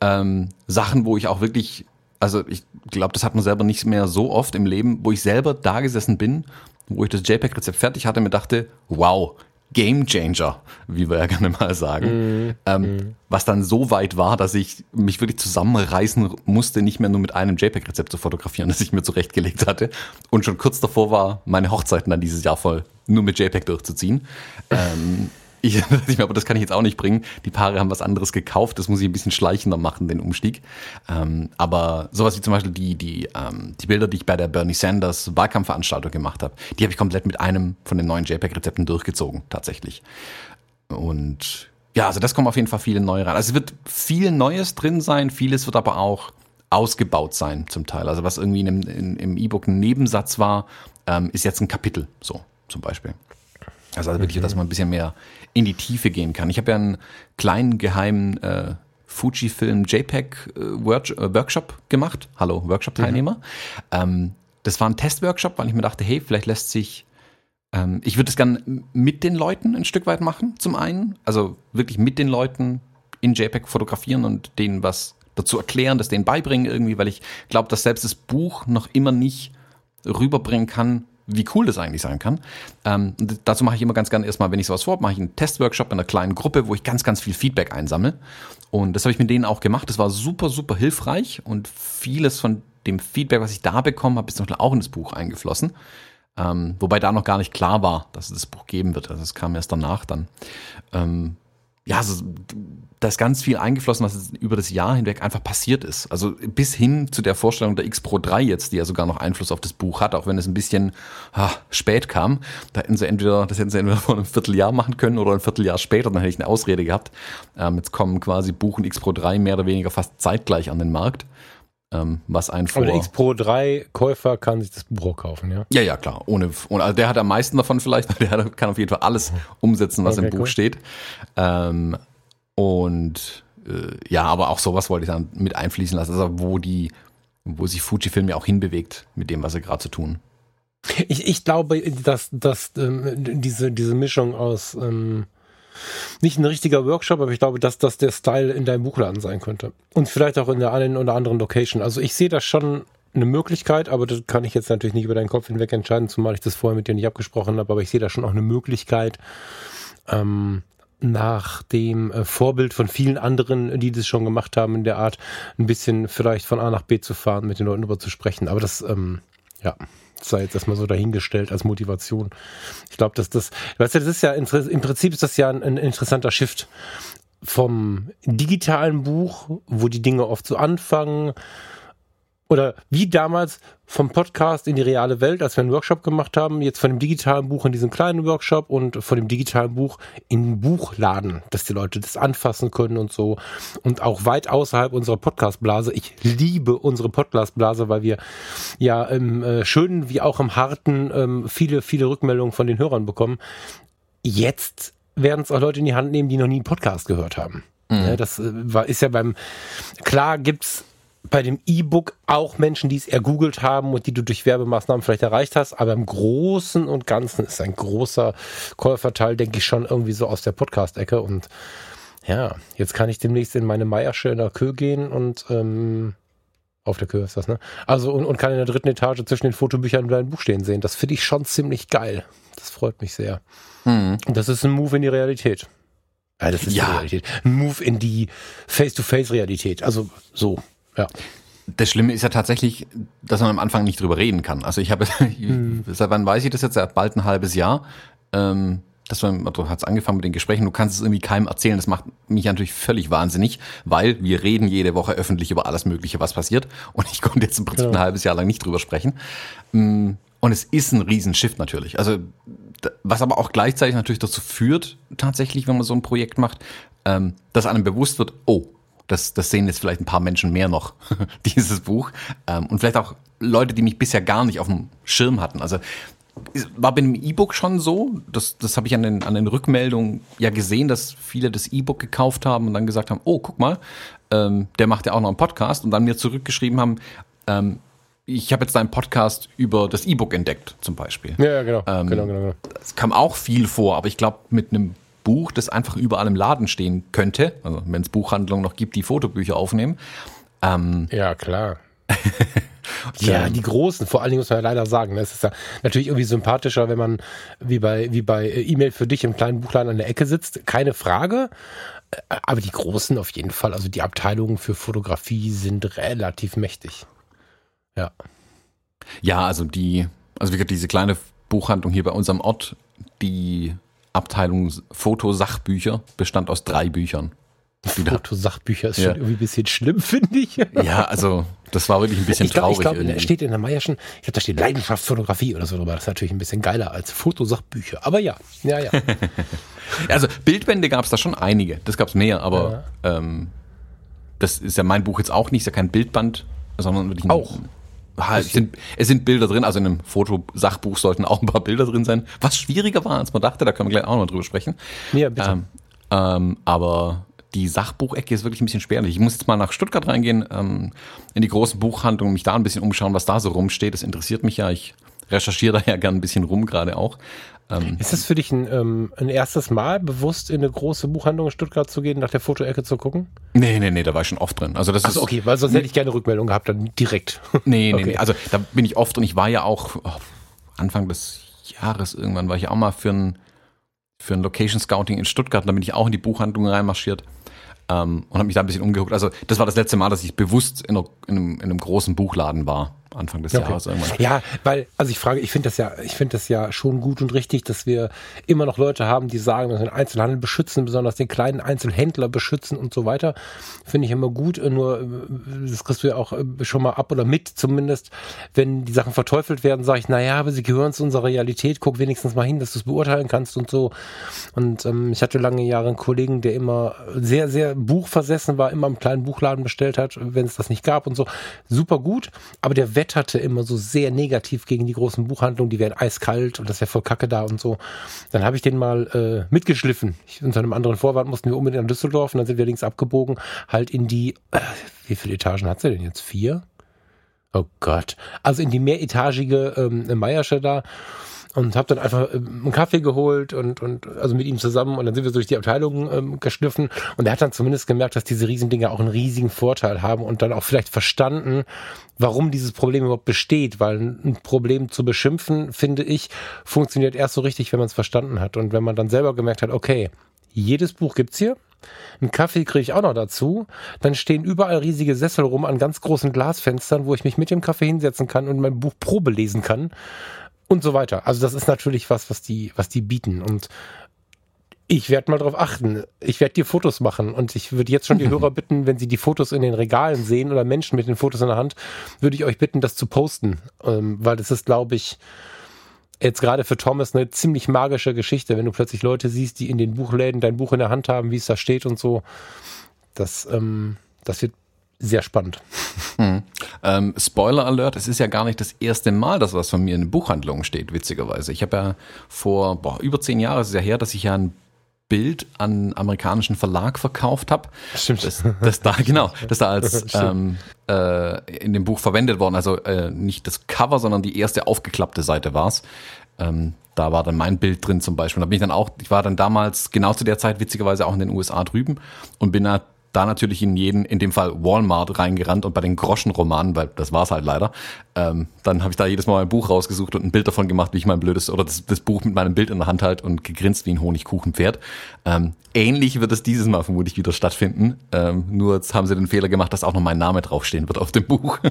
ähm, Sachen, wo ich auch wirklich also ich glaube, das hat man selber nicht mehr so oft im Leben, wo ich selber da gesessen bin, wo ich das JPEG-Rezept fertig hatte, mir dachte, wow, Game Changer, wie wir ja gerne mal sagen. ähm, Was dann so weit war, dass ich mich wirklich zusammenreißen musste, nicht mehr nur mit einem JPEG-Rezept zu fotografieren, das ich mir zurechtgelegt hatte. Und schon kurz davor war, meine Hochzeiten dann dieses Jahr voll nur mit JPEG durchzuziehen. ähm, ich dachte mir, aber das kann ich jetzt auch nicht bringen. Die Paare haben was anderes gekauft, das muss ich ein bisschen schleichender machen, den Umstieg. Ähm, aber sowas wie zum Beispiel die, die, ähm, die Bilder, die ich bei der Bernie Sanders Wahlkampfveranstaltung gemacht habe, die habe ich komplett mit einem von den neuen JPEG-Rezepten durchgezogen, tatsächlich. Und Ja, also das kommt auf jeden Fall viele neue rein. Also es wird viel Neues drin sein, vieles wird aber auch ausgebaut sein zum Teil. Also was irgendwie in, in, im E-Book ein Nebensatz war, ähm, ist jetzt ein Kapitel, so zum Beispiel. Also, also wirklich, mhm. dass man ein bisschen mehr in die Tiefe gehen kann. Ich habe ja einen kleinen geheimen äh, Fujifilm JPEG äh, äh, Workshop gemacht. Hallo, Workshop-Teilnehmer. Mhm. Ähm, das war ein Testworkshop, weil ich mir dachte, hey, vielleicht lässt sich ähm, ich würde es gern mit den Leuten ein Stück weit machen, zum einen. Also wirklich mit den Leuten in JPEG fotografieren und denen was dazu erklären, das denen beibringen irgendwie, weil ich glaube, dass selbst das Buch noch immer nicht rüberbringen kann, wie cool das eigentlich sein kann. Ähm, dazu mache ich immer ganz gerne erstmal, wenn ich sowas vorhabe, mache ich einen Testworkshop in einer kleinen Gruppe, wo ich ganz, ganz viel Feedback einsammle. Und das habe ich mit denen auch gemacht. Das war super, super hilfreich und vieles von dem Feedback, was ich da bekommen habe, ist Beispiel auch in das Buch eingeflossen. Ähm, wobei da noch gar nicht klar war, dass es das Buch geben wird. Also es kam erst danach dann. Ähm, ja, also, da ist ganz viel eingeflossen, was über das Jahr hinweg einfach passiert ist. Also bis hin zu der Vorstellung der X Pro 3 jetzt, die ja sogar noch Einfluss auf das Buch hat, auch wenn es ein bisschen ha, spät kam. Da hätten sie entweder, das hätten sie entweder vor einem Vierteljahr machen können oder ein Vierteljahr später, dann hätte ich eine Ausrede gehabt. Ähm, jetzt kommen quasi Buch und X Pro 3 mehr oder weniger fast zeitgleich an den Markt. Ähm, was ein vor. Der X Pro 3 Käufer kann sich das Buch kaufen, ja? Ja, ja, klar. Ohne, ohne, also der hat am meisten davon vielleicht, der kann auf jeden Fall alles umsetzen, was okay, im Buch cool. steht. Ähm, und äh, ja, aber auch sowas wollte ich dann mit einfließen lassen, also wo die, wo sich Fujifilm ja auch hinbewegt mit dem, was sie gerade zu tun. Ich, ich glaube, dass, dass ähm, diese, diese Mischung aus ähm, nicht ein richtiger Workshop, aber ich glaube, dass das der Style in deinem Buchladen sein könnte. Und vielleicht auch in der einen oder anderen Location. Also ich sehe da schon eine Möglichkeit, aber das kann ich jetzt natürlich nicht über deinen Kopf hinweg entscheiden, zumal ich das vorher mit dir nicht abgesprochen habe, aber ich sehe da schon auch eine Möglichkeit, ähm, nach dem äh, Vorbild von vielen anderen, die das schon gemacht haben, in der Art, ein bisschen vielleicht von A nach B zu fahren, mit den Leuten darüber zu sprechen. Aber das, ähm, ja, sei jetzt erstmal so dahingestellt als Motivation. Ich glaube, dass das, weißt du, das ist ja im Prinzip ist das ja ein, ein interessanter Shift vom digitalen Buch, wo die Dinge oft so anfangen, oder wie damals vom Podcast in die reale Welt, als wir einen Workshop gemacht haben, jetzt von dem digitalen Buch in diesen kleinen Workshop und von dem digitalen Buch in den Buchladen, dass die Leute das anfassen können und so. Und auch weit außerhalb unserer Podcastblase. Ich liebe unsere Podcastblase, weil wir ja im äh, schönen wie auch im harten ähm, viele, viele Rückmeldungen von den Hörern bekommen. Jetzt werden es auch Leute in die Hand nehmen, die noch nie einen Podcast gehört haben. Mhm. Ja, das äh, war, ist ja beim, klar gibt's bei dem E-Book auch Menschen, die es ergoogelt haben und die du durch Werbemaßnahmen vielleicht erreicht hast, aber im Großen und Ganzen ist ein großer Käuferteil, denke ich, schon irgendwie so aus der Podcast-Ecke und ja, jetzt kann ich demnächst in meine Meiersche in der Kö gehen und ähm, auf der Kö ist das, ne? Also und, und kann in der dritten Etage zwischen den Fotobüchern dein Buch stehen sehen. Das finde ich schon ziemlich geil. Das freut mich sehr. Mhm. Das ist ein Move in die Realität. Ja, das ist ja. die Realität. Ein Move in die Face-to-Face-Realität. Also so. Ja. Das Schlimme ist ja tatsächlich, dass man am Anfang nicht drüber reden kann. Also ich habe, hm. seit wann weiß ich das jetzt? Seit bald ein halbes Jahr. Ähm, dass man, du hast angefangen mit den Gesprächen, du kannst es irgendwie keinem erzählen. Das macht mich natürlich völlig wahnsinnig, weil wir reden jede Woche öffentlich über alles Mögliche, was passiert. Und ich konnte jetzt im Prinzip ja. ein halbes Jahr lang nicht drüber sprechen. Mm, und es ist ein Riesenschiff natürlich. Also, was aber auch gleichzeitig natürlich dazu führt, tatsächlich, wenn man so ein Projekt macht, ähm, dass einem bewusst wird, oh, das, das sehen jetzt vielleicht ein paar Menschen mehr noch, dieses Buch. Ähm, und vielleicht auch Leute, die mich bisher gar nicht auf dem Schirm hatten. Also war bei dem E-Book schon so, das, das habe ich an den, an den Rückmeldungen ja gesehen, dass viele das E-Book gekauft haben und dann gesagt haben, oh, guck mal, ähm, der macht ja auch noch einen Podcast und dann mir zurückgeschrieben haben, ähm, ich habe jetzt deinen Podcast über das E-Book entdeckt, zum Beispiel. Ja, ja genau. Ähm, genau, genau, genau. Das kam auch viel vor, aber ich glaube, mit einem Buch, das einfach überall im Laden stehen könnte, also wenn es Buchhandlungen noch gibt, die Fotobücher aufnehmen. Ähm, ja, klar. ja, ähm, die großen, vor allen Dingen muss man ja leider sagen, das ist ja natürlich irgendwie sympathischer, wenn man wie bei, wie bei äh, E-Mail für dich im kleinen Buchladen an der Ecke sitzt, keine Frage. Äh, aber die großen auf jeden Fall, also die Abteilungen für Fotografie sind relativ mächtig. Ja. Ja, also die, also wie gesagt, diese kleine Buchhandlung hier bei unserem Ort, die Abteilung Fotosachbücher bestand aus drei Büchern. Fotosachbücher ist ja. schon irgendwie ein bisschen schlimm, finde ich. Ja, also Das war wirklich ein bisschen ich glaub, traurig. Ich glaube, irgendwie. steht in der Meierschen, ich glaube, da steht Leidenschaftsfotografie oder so drüber. Das ist natürlich ein bisschen geiler als Fotosachbücher. Aber ja, ja, ja. Also Bildbände gab es da schon einige, das gab es mehr, aber ähm, das ist ja mein Buch jetzt auch nicht, ist ja kein Bildband, sondern wirklich ein, Auch. Ah, es, sind, es sind Bilder drin, also in einem Fotosachbuch sollten auch ein paar Bilder drin sein, was schwieriger war, als man dachte, da können wir gleich auch noch drüber sprechen. Ja, bitte. Ähm, ähm, aber die Sachbuchecke ist wirklich ein bisschen spärlich. Ich muss jetzt mal nach Stuttgart reingehen, ähm, in die großen Buchhandlungen, mich da ein bisschen umschauen, was da so rumsteht. Das interessiert mich ja. Ich recherchiere da ja gern ein bisschen rum gerade auch. Ähm, Ist es für dich ein, ähm, ein erstes Mal bewusst in eine große Buchhandlung in Stuttgart zu gehen, nach der Fotoecke zu gucken? nee, nee, nee, da war ich schon oft drin. Also das Also ist okay, weil sonst hätte ich gerne Rückmeldung gehabt, dann direkt. Nee, nee, Okay. nee. Also da bin ich oft und ich war ja auch oh, Anfang des Jahres irgendwann war ich auch mal für ein, für ein Location Scouting in Stuttgart. Da bin ich auch in die Buchhandlung reinmarschiert ähm, und habe mich da ein bisschen umgeguckt. Also das war das letzte Mal, dass ich bewusst in, einer, in, einem, in einem großen Buchladen war. Anfang des Jahres irgendwann. Ja, weil, also ich frage, ich finde das ja, ich finde das ja schon gut und richtig, dass wir immer noch Leute haben, die sagen, dass wir den Einzelhandel beschützen, besonders den kleinen Einzelhändler beschützen und so weiter. Finde ich immer gut. Nur, äh, das kriegst du ja auch äh, schon mal ab oder mit zumindest, wenn die Sachen verteufelt werden, sage ich, naja, aber sie gehören zu unserer Realität, guck wenigstens mal hin, dass du es beurteilen kannst und so. Und ähm, ich hatte lange Jahre einen Kollegen, der immer sehr, sehr buchversessen war, immer im kleinen Buchladen bestellt hat, wenn es das nicht gab und so. Super gut, aber der wetterte immer so sehr negativ gegen die großen Buchhandlungen, die wären eiskalt und das wäre voll Kacke da und so. Dann habe ich den mal äh, mitgeschliffen. Ich, unter einem anderen Vorwand mussten wir unbedingt nach Düsseldorf und dann sind wir links abgebogen, halt in die, äh, wie viele Etagen hat sie denn jetzt? Vier? Oh Gott. Also in die mehretagige ähm, Meiersche da und habe dann einfach ähm, einen Kaffee geholt und und also mit ihm zusammen und dann sind wir so durch die Abteilung ähm, geschliffen und er hat dann zumindest gemerkt, dass diese Riesendinger auch einen riesigen Vorteil haben und dann auch vielleicht verstanden, warum dieses Problem überhaupt besteht, weil ein Problem zu beschimpfen, finde ich, funktioniert erst so richtig, wenn man es verstanden hat und wenn man dann selber gemerkt hat, okay, jedes Buch gibt's hier. Einen Kaffee kriege ich auch noch dazu. Dann stehen überall riesige Sessel rum an ganz großen Glasfenstern, wo ich mich mit dem Kaffee hinsetzen kann und mein Buch Probe lesen kann und so weiter. Also das ist natürlich was, was die, was die bieten und ich werde mal drauf achten. Ich werde dir Fotos machen und ich würde jetzt schon die Hörer bitten, wenn sie die Fotos in den Regalen sehen oder Menschen mit den Fotos in der Hand, würde ich euch bitten, das zu posten, ähm, weil das ist, glaube ich, jetzt gerade für Thomas eine ziemlich magische Geschichte, wenn du plötzlich Leute siehst, die in den Buchläden dein Buch in der Hand haben, wie es da steht und so. Das, ähm, das wird sehr spannend. Ähm, Spoiler Alert, es ist ja gar nicht das erste Mal, dass was von mir in Buchhandlungen steht, witzigerweise. Ich habe ja vor boah, über zehn Jahren, ist es ja her, dass ich ja ein Bild an einen amerikanischen Verlag verkauft habe. Stimmt. Das, das da, genau, das da als ähm, äh, in dem Buch verwendet worden. Also äh, nicht das Cover, sondern die erste aufgeklappte Seite war's. Ähm, da war dann mein Bild drin zum Beispiel. Da bin ich dann auch, ich war dann damals genau zu der Zeit witzigerweise auch in den USA drüben und bin da, da natürlich in jeden, in dem Fall Walmart reingerannt und bei den Groschenromanen, weil das war's halt leider, ähm, dann habe ich da jedes Mal mein Buch rausgesucht und ein Bild davon gemacht, wie ich mein blödes, oder das, das Buch mit meinem Bild in der Hand halt und gegrinst wie ein Honigkuchenpferd. Ähm, ähnlich wird es dieses Mal vermutlich wieder stattfinden. Ähm, nur jetzt haben sie den Fehler gemacht, dass auch noch mein Name draufstehen wird auf dem Buch.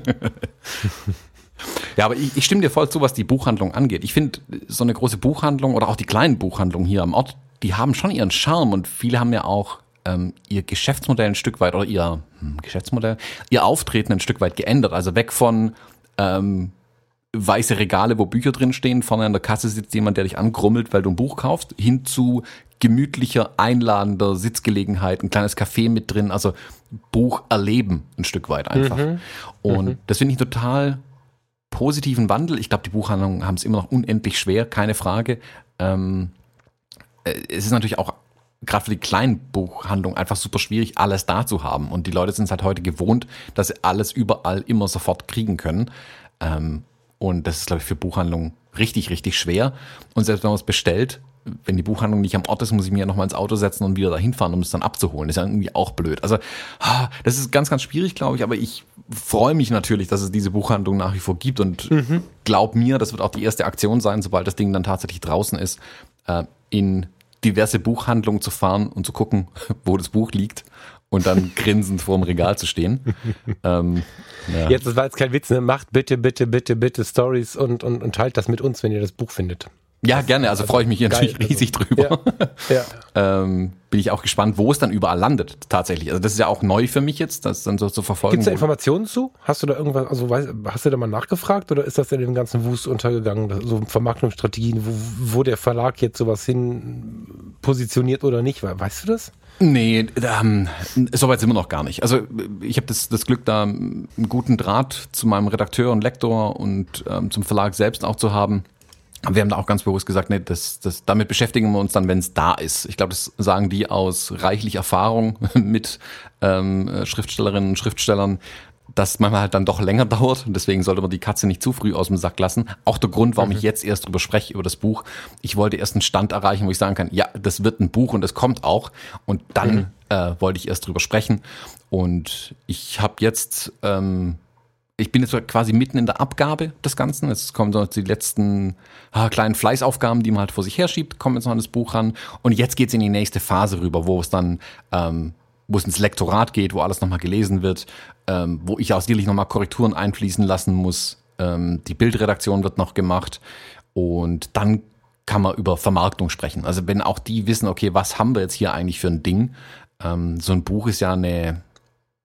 Ja, aber ich, ich stimme dir voll zu, was die Buchhandlung angeht. Ich finde, so eine große Buchhandlung oder auch die kleinen Buchhandlungen hier am Ort, die haben schon ihren Charme und viele haben ja auch ähm, ihr Geschäftsmodell ein Stück weit oder ihr hm, Geschäftsmodell, ihr Auftreten ein Stück weit geändert. Also weg von ähm, weiße Regale, wo Bücher drin stehen, vorne an der Kasse sitzt jemand, der dich angrummelt, weil du ein Buch kaufst, hin zu gemütlicher, einladender Sitzgelegenheit, ein kleines Café mit drin, also Buch erleben ein Stück weit einfach. Und das finde ich total positiven Wandel. Ich glaube, die Buchhandlungen haben es immer noch unendlich schwer, keine Frage. Ähm, äh, es ist natürlich auch gerade für die kleinen Buchhandlungen einfach super schwierig, alles da zu haben. Und die Leute sind es halt heute gewohnt, dass sie alles überall immer sofort kriegen können. Ähm, und das ist, glaube ich, für Buchhandlungen richtig, richtig schwer. Und selbst wenn man es bestellt, wenn die Buchhandlung nicht am Ort ist, muss ich mir ja nochmal ins Auto setzen und wieder dahin fahren, um es dann abzuholen. Das ist ja irgendwie auch blöd. Also, das ist ganz, ganz schwierig, glaube ich, aber ich freue mich natürlich, dass es diese Buchhandlung nach wie vor gibt und glaub mir, das wird auch die erste Aktion sein, sobald das Ding dann tatsächlich draußen ist, äh, in diverse Buchhandlungen zu fahren und zu gucken, wo das Buch liegt und dann grinsend vor dem Regal zu stehen. ähm, ja. Jetzt, das war jetzt kein Witz, ne? Macht bitte, bitte, bitte, bitte Stories und, und, und teilt das mit uns, wenn ihr das Buch findet. Ja, gerne. Also, also freue ich mich hier geil, natürlich riesig also. drüber. Ja, ja. ähm, bin ich auch gespannt, wo es dann überall landet, tatsächlich. Also das ist ja auch neu für mich jetzt, das dann so zu verfolgen. Gibt es da Informationen zu? Hast du da irgendwas, also weißt, hast du da mal nachgefragt oder ist das in dem ganzen Wust untergegangen? So Vermarktungsstrategien, wo, wo der Verlag jetzt sowas hin positioniert oder nicht? Weißt du das? Nee, ähm, soweit sind wir noch gar nicht. Also ich habe das, das Glück, da einen guten Draht zu meinem Redakteur und Lektor und ähm, zum Verlag selbst auch zu haben. Wir haben da auch ganz bewusst gesagt, nee, das, das, damit beschäftigen wir uns dann, wenn es da ist. Ich glaube, das sagen die aus reichlich Erfahrung mit ähm, Schriftstellerinnen und Schriftstellern, dass manchmal halt dann doch länger dauert. Und deswegen sollte man die Katze nicht zu früh aus dem Sack lassen. Auch der Grund, warum mhm. ich jetzt erst drüber spreche, über das Buch. Ich wollte erst einen Stand erreichen, wo ich sagen kann, ja, das wird ein Buch und es kommt auch. Und dann mhm. äh, wollte ich erst drüber sprechen. Und ich habe jetzt ähm, ich bin jetzt quasi mitten in der Abgabe des Ganzen. Jetzt kommen so die letzten ah, kleinen Fleißaufgaben, die man halt vor sich herschiebt, kommen jetzt noch an das Buch ran. Und jetzt geht's in die nächste Phase rüber, wo es dann, ähm, wo es ins Lektorat geht, wo alles nochmal gelesen wird, ähm, wo ich auch sicherlich nochmal Korrekturen einfließen lassen muss. Ähm, die Bildredaktion wird noch gemacht. Und dann kann man über Vermarktung sprechen. Also wenn auch die wissen, okay, was haben wir jetzt hier eigentlich für ein Ding? Ähm, so ein Buch ist ja eine,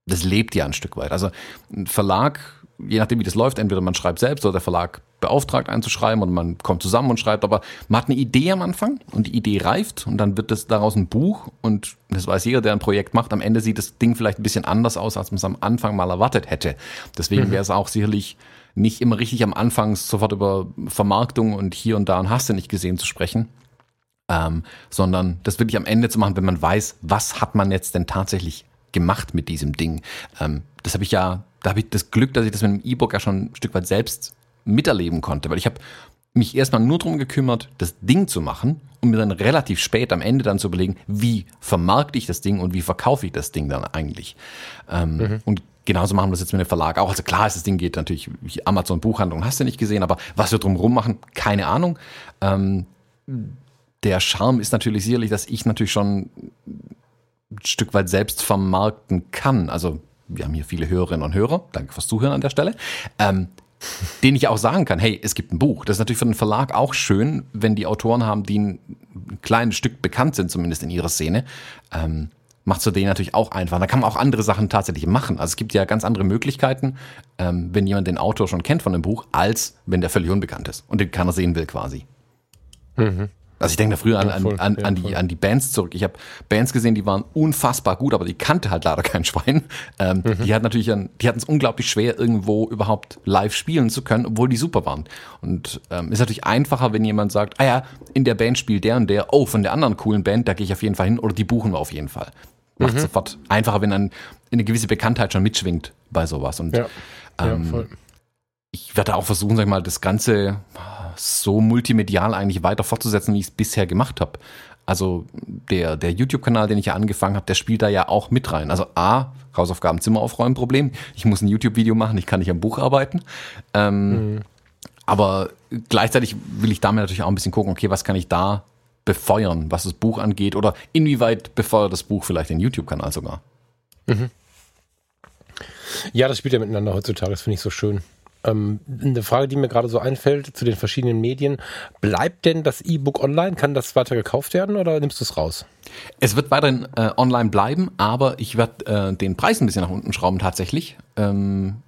das lebt ja ein Stück weit. Also ein Verlag je nachdem, wie das läuft, entweder man schreibt selbst oder der Verlag beauftragt einzuschreiben oder man kommt zusammen und schreibt, aber man hat eine Idee am Anfang und die Idee reift und dann wird das daraus ein Buch und das weiß jeder, der ein Projekt macht. Am Ende sieht das Ding vielleicht ein bisschen anders aus, als man es am Anfang mal erwartet hätte. Deswegen mhm. wäre es auch sicherlich nicht immer richtig am Anfang sofort über Vermarktung und hier und da und hast du nicht gesehen zu sprechen. Ähm, sondern das wirklich am Ende zu machen, wenn man weiß, was hat man jetzt denn tatsächlich gemacht mit diesem Ding. Ähm, das habe ich ja da habe ich das Glück, dass ich das mit dem E-Book ja schon ein Stück weit selbst miterleben konnte, weil ich habe mich erstmal nur darum gekümmert, das Ding zu machen und mir dann relativ spät am Ende dann zu überlegen, wie vermarkte ich das Ding und wie verkaufe ich das Ding dann eigentlich. Ähm, mhm. Und genauso machen wir das jetzt mit dem Verlag auch. Also klar, das Ding geht natürlich, Amazon Buchhandlung hast du nicht gesehen, aber was wir drumherum machen, keine Ahnung. Ähm, der Charme ist natürlich sicherlich, dass ich natürlich schon ein Stück weit selbst vermarkten kann. Also wir haben hier viele Hörerinnen und Hörer, danke fürs Zuhören an der Stelle, ähm, denen ich auch sagen kann, hey, es gibt ein Buch. Das ist natürlich für den Verlag auch schön, wenn die Autoren haben, die ein, kleines Stück bekannt sind, zumindest in ihrer Szene. Ähm, macht es für den natürlich auch einfach. Da kann man auch andere Sachen tatsächlich machen. Also es gibt ja ganz andere Möglichkeiten, ähm, wenn jemand den Autor schon kennt von dem Buch, als wenn der völlig unbekannt ist und den keiner sehen will quasi. Mhm. Also ich denke da früher an, an, an, an, die, an die Bands zurück. Ich habe Bands gesehen, die waren unfassbar gut, aber die kannte halt leider kein Schwein. Ähm, mhm. Die hat natürlich an, die hatten es unglaublich schwer, irgendwo überhaupt live spielen zu können, obwohl die super waren. Und ähm, ist natürlich einfacher, wenn jemand sagt, ah ja, in der Band spielt der und der, oh, von der anderen coolen Band, da gehe ich auf jeden Fall hin oder die buchen wir auf jeden Fall. Macht mhm. sofort einfacher, wenn dann eine gewisse Bekanntheit schon mitschwingt bei sowas. Und ja. Ähm, ja, ich werde auch versuchen, sag ich mal, das Ganze so multimedial eigentlich weiter fortzusetzen, wie ich es bisher gemacht habe. Also der, der YouTube-Kanal, den ich ja angefangen habe, der spielt da ja auch mit rein. Also A, Hausaufgaben, Zimmer aufräumen, Problem. Ich muss ein YouTube-Video machen, ich kann nicht am Buch arbeiten. Ähm, mhm. Aber gleichzeitig will ich damit natürlich auch ein bisschen gucken, okay, was kann ich da befeuern, was das Buch angeht oder inwieweit befeuert das Buch vielleicht den YouTube-Kanal sogar. Mhm. Ja, das spielt ja miteinander heutzutage, das finde ich so schön. Ähm, eine Frage, die mir gerade so einfällt zu den verschiedenen Medien. Bleibt denn das E-Book online? Kann das weiter gekauft werden oder nimmst du es raus? Es wird weiterhin äh, online bleiben, aber ich werde äh, den Preis ein bisschen nach unten schrauben tatsächlich. Ähm,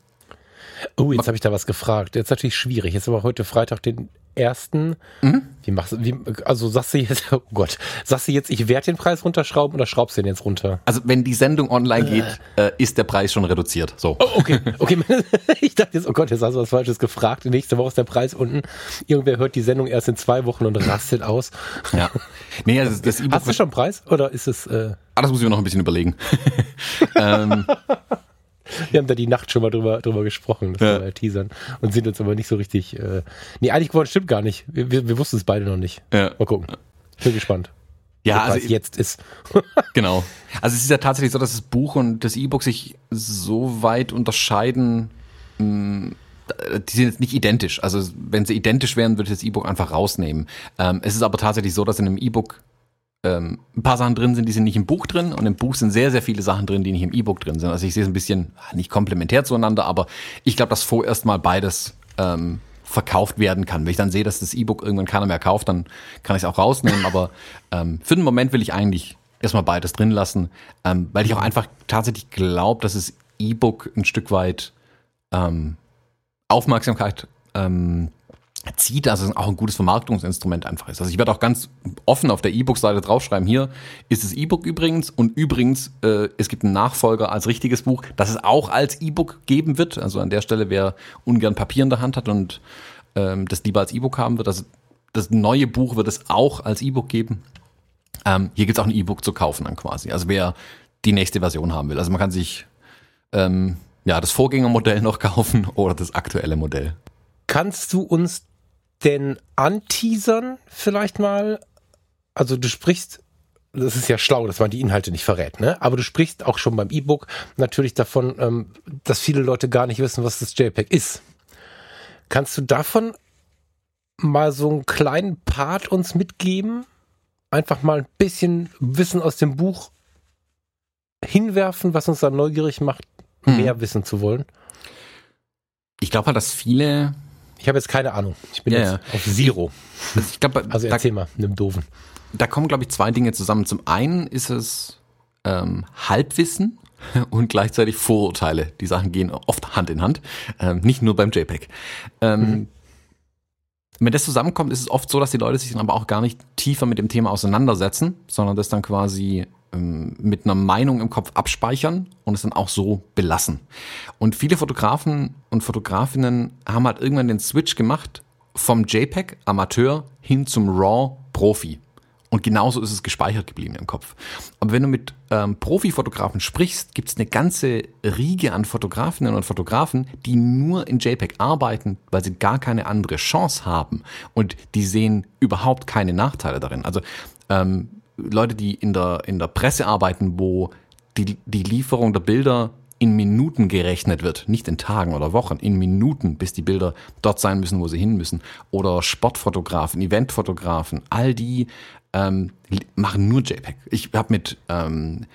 oh, jetzt habe ich da was gefragt. Jetzt natürlich schwierig. Jetzt aber heute Freitag den ersten. Mhm. Wie machst du, wie, also sagst du jetzt, oh Gott, sagst du jetzt, ich werde den Preis runterschrauben oder schraubst du den jetzt runter? Also wenn die Sendung online geht, äh, ist der Preis schon reduziert. So. Oh, okay, okay. ich dachte jetzt, oh Gott, jetzt hast du was Falsches gefragt. Nächste Woche ist der Preis unten. Irgendwer hört die Sendung erst in zwei Wochen und rastet aus. Ja. Nee, also das E-Book. Hast du schon einen Preis oder ist es? Äh ah, das muss ich mir noch ein bisschen überlegen. ähm, wir haben da die Nacht schon mal drüber, drüber gesprochen, das ja. wir teasern. Und sind uns aber nicht so richtig. Äh, nee, eigentlich geworden stimmt gar nicht. Wir, wir, wir wussten es beide noch nicht. Ja. Mal gucken. Ich bin gespannt. Ja, also was jetzt ist. genau. Also es ist ja tatsächlich so, dass das Buch und das E-Book sich so weit unterscheiden. Mh, hm, die sind jetzt nicht identisch. Also wenn sie identisch wären, würde ich das E-Book einfach rausnehmen. Ähm, es ist aber tatsächlich so, dass in einem E-Book ähm, ein paar Sachen drin sind, die sind nicht im Buch drin und im Buch sind sehr, sehr viele Sachen drin, die nicht im E-Book drin sind. Also ich sehe es ein bisschen nicht komplementär zueinander, aber ich glaube, dass vorerst mal beides ähm, verkauft werden kann. Wenn ich dann sehe, dass das E-Book irgendwann keiner mehr kauft, dann kann ich es auch rausnehmen. Aber ähm, für den Moment will ich eigentlich erstmal beides drin lassen, ähm, weil ich auch einfach tatsächlich glaube, dass das E-Book ein Stück weit ähm, Aufmerksamkeit ähm, zieht, dass es auch ein gutes Vermarktungsinstrument einfach ist. Also ich werde auch ganz offen auf der E-Book-Seite draufschreiben, hier ist das E-Book übrigens und übrigens, äh, es gibt einen Nachfolger als richtiges Buch, das es auch als E-Book geben wird. Also an der Stelle, wer ungern Papier in der Hand hat und ähm, das lieber als E-Book haben wird, also das neue Buch wird es auch als E-Book geben. Ähm, hier gibt es auch ein E-Book zu kaufen dann quasi. Also wer die nächste Version haben will. Also man kann sich ähm, ja das Vorgängermodell noch kaufen oder das aktuelle Modell. Kannst du uns denn anteasern vielleicht mal? Also du sprichst, das ist ja schlau, dass man die Inhalte nicht verrät, ne? Aber du sprichst auch schon beim E-Book natürlich davon, ähm, dass viele Leute gar nicht wissen, was das JPEG ist. Kannst du davon mal so einen kleinen Part uns mitgeben? Einfach mal ein bisschen Wissen aus dem Buch hinwerfen, was uns dann neugierig macht, mehr wissen zu wollen? Ich glaube dass viele Ich habe jetzt keine Ahnung. Ich bin Ja, jetzt ja. auf Zero. Also ich glaube, Also da, erzähl mal, nimm doofen. da kommen, glaube ich, zwei Dinge zusammen. Zum einen ist es ähm, Halbwissen und gleichzeitig Vorurteile. Die Sachen gehen oft Hand in Hand, ähm, nicht nur beim JPEG. Ähm, Wenn das zusammenkommt, ist es oft so, dass die Leute sich dann aber auch gar nicht tiefer mit dem Thema auseinandersetzen, sondern das dann quasi mit einer Meinung im Kopf abspeichern und es dann auch so belassen. Und viele Fotografen und Fotografinnen haben halt irgendwann den Switch gemacht vom JPEG Amateur hin zum RAW Profi. Und genauso ist es gespeichert geblieben im Kopf. Aber wenn du mit ähm, Profifotografen sprichst, gibt es eine ganze Riege an Fotografinnen und Fotografen, die nur in JPEG arbeiten, weil sie gar keine andere Chance haben. Und die sehen überhaupt keine Nachteile darin. Also ähm, Leute, die in der, in der Presse arbeiten, wo die, die Lieferung der Bilder in Minuten gerechnet wird, nicht in Tagen oder Wochen, in Minuten, bis die Bilder dort sein müssen, wo sie hin müssen. Oder Sportfotografen, Eventfotografen, all die ähm, machen nur JPEG. Ich habe mit ähm,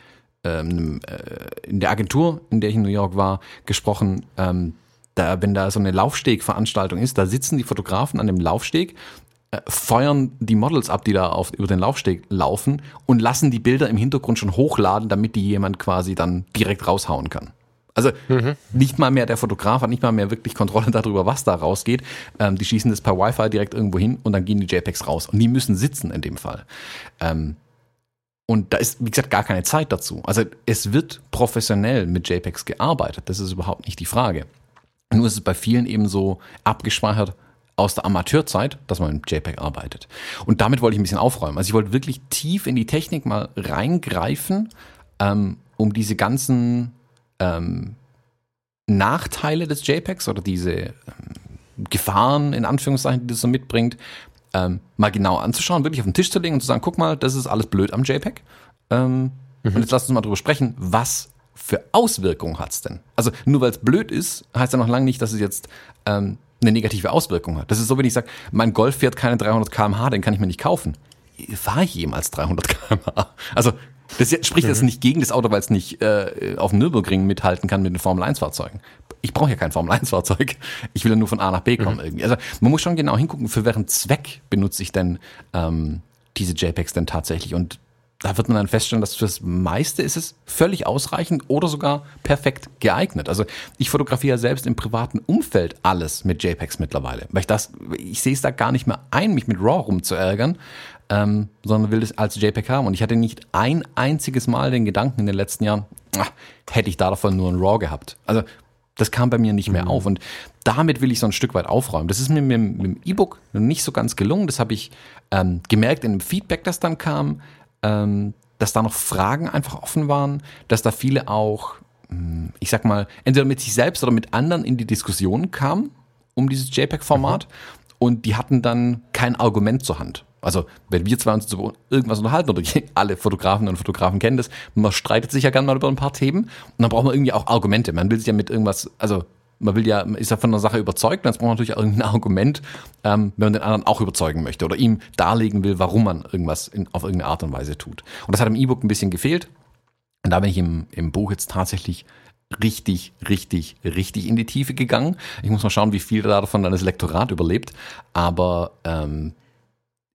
ähm, äh, in der Agentur, in der ich in New York war, gesprochen. Ähm, da, wenn da so eine Laufstegveranstaltung ist, da sitzen die Fotografen an dem Laufsteg, feuern die Models ab, die da auf, über den Laufsteg laufen und lassen die Bilder im Hintergrund schon hochladen, damit die jemand quasi dann direkt raushauen kann. Also nicht mal mehr der Fotograf hat nicht mal mehr wirklich Kontrolle darüber, was da rausgeht. Ähm, die schießen das per Wi-Fi direkt irgendwo hin und dann gehen die JPEGs raus. Und die müssen sitzen in dem Fall. Ähm, und da ist, wie gesagt, gar keine Zeit dazu. Also es wird professionell mit JPEGs gearbeitet. Das ist überhaupt nicht die Frage. Nur ist es bei vielen eben so abgespeichert aus der Amateurzeit, dass man mit JPEG arbeitet. Und damit wollte ich ein bisschen aufräumen. Also ich wollte wirklich tief in die Technik mal reingreifen, ähm, um diese ganzen ähm, Nachteile des JPEGs oder diese ähm, Gefahren in Anführungszeichen, die das so mitbringt, ähm, mal genau anzuschauen, wirklich auf den Tisch zu legen und zu sagen, guck mal, das ist alles blöd am JPEG. Ähm, Und jetzt lass uns mal drüber sprechen, was für Auswirkungen hat's denn? Also nur weil es blöd ist, heißt ja noch lange nicht, dass es jetzt ähm, eine negative Auswirkung hat. Das ist so, wenn ich sage, mein Golf fährt keine 300 km/h, den kann ich mir nicht kaufen. Fahre ich jemals 300 km/h? Also das spricht jetzt nicht gegen das Auto, weil es nicht äh, auf dem Nürburgring mithalten kann mit den Formel-1-Fahrzeugen. Ich brauche ja kein Formel-1-Fahrzeug. Ich will ja nur von A nach B kommen irgendwie. Also man muss schon genau hingucken, für welchen Zweck benutze ich denn ähm, diese JPEGs denn tatsächlich. Und da wird man dann feststellen, dass fürs meiste ist es völlig ausreichend oder sogar perfekt geeignet. Also ich fotografiere selbst im privaten Umfeld alles mit JPEGs mittlerweile, weil ich das, ich sehe es da gar nicht mehr ein, mich mit RAW rumzuärgern, ähm, sondern will es als JPEG haben. Und ich hatte nicht ein einziges Mal den Gedanken in den letzten Jahren, ach, hätte ich da davon nur ein RAW gehabt. Also das kam bei mir nicht mehr auf. Und damit will ich so ein Stück weit aufräumen. Das ist mir mit, dem- mit dem E-Book nicht so ganz gelungen. Das habe ich ähm, gemerkt in dem Feedback, das dann kam, ähm, dass da noch Fragen einfach offen waren, dass da viele auch, mh, ich sag mal, entweder mit sich selbst oder mit anderen in die Diskussion kamen um dieses JPEG-Format und die hatten dann kein Argument zur Hand. Also, wenn wir zwei uns über irgendwas unterhalten, oder alle Fotografen und Fotografen kennen das, man streitet sich ja gerne mal über ein paar Themen und dann braucht man irgendwie auch Argumente. Man will sich ja mit irgendwas, also man will ja, ist ja von einer Sache überzeugt, jetzt braucht man natürlich irgendein Argument, ähm, wenn man den anderen auch überzeugen möchte oder ihm darlegen will, warum man irgendwas in, auf irgendeine Art und Weise tut. Und das hat im E-Book ein bisschen gefehlt. Und da bin ich im, im Buch jetzt tatsächlich richtig, richtig, richtig in die Tiefe gegangen. Ich muss mal schauen, wie viel davon dann das Lektorat überlebt. Aber ähm,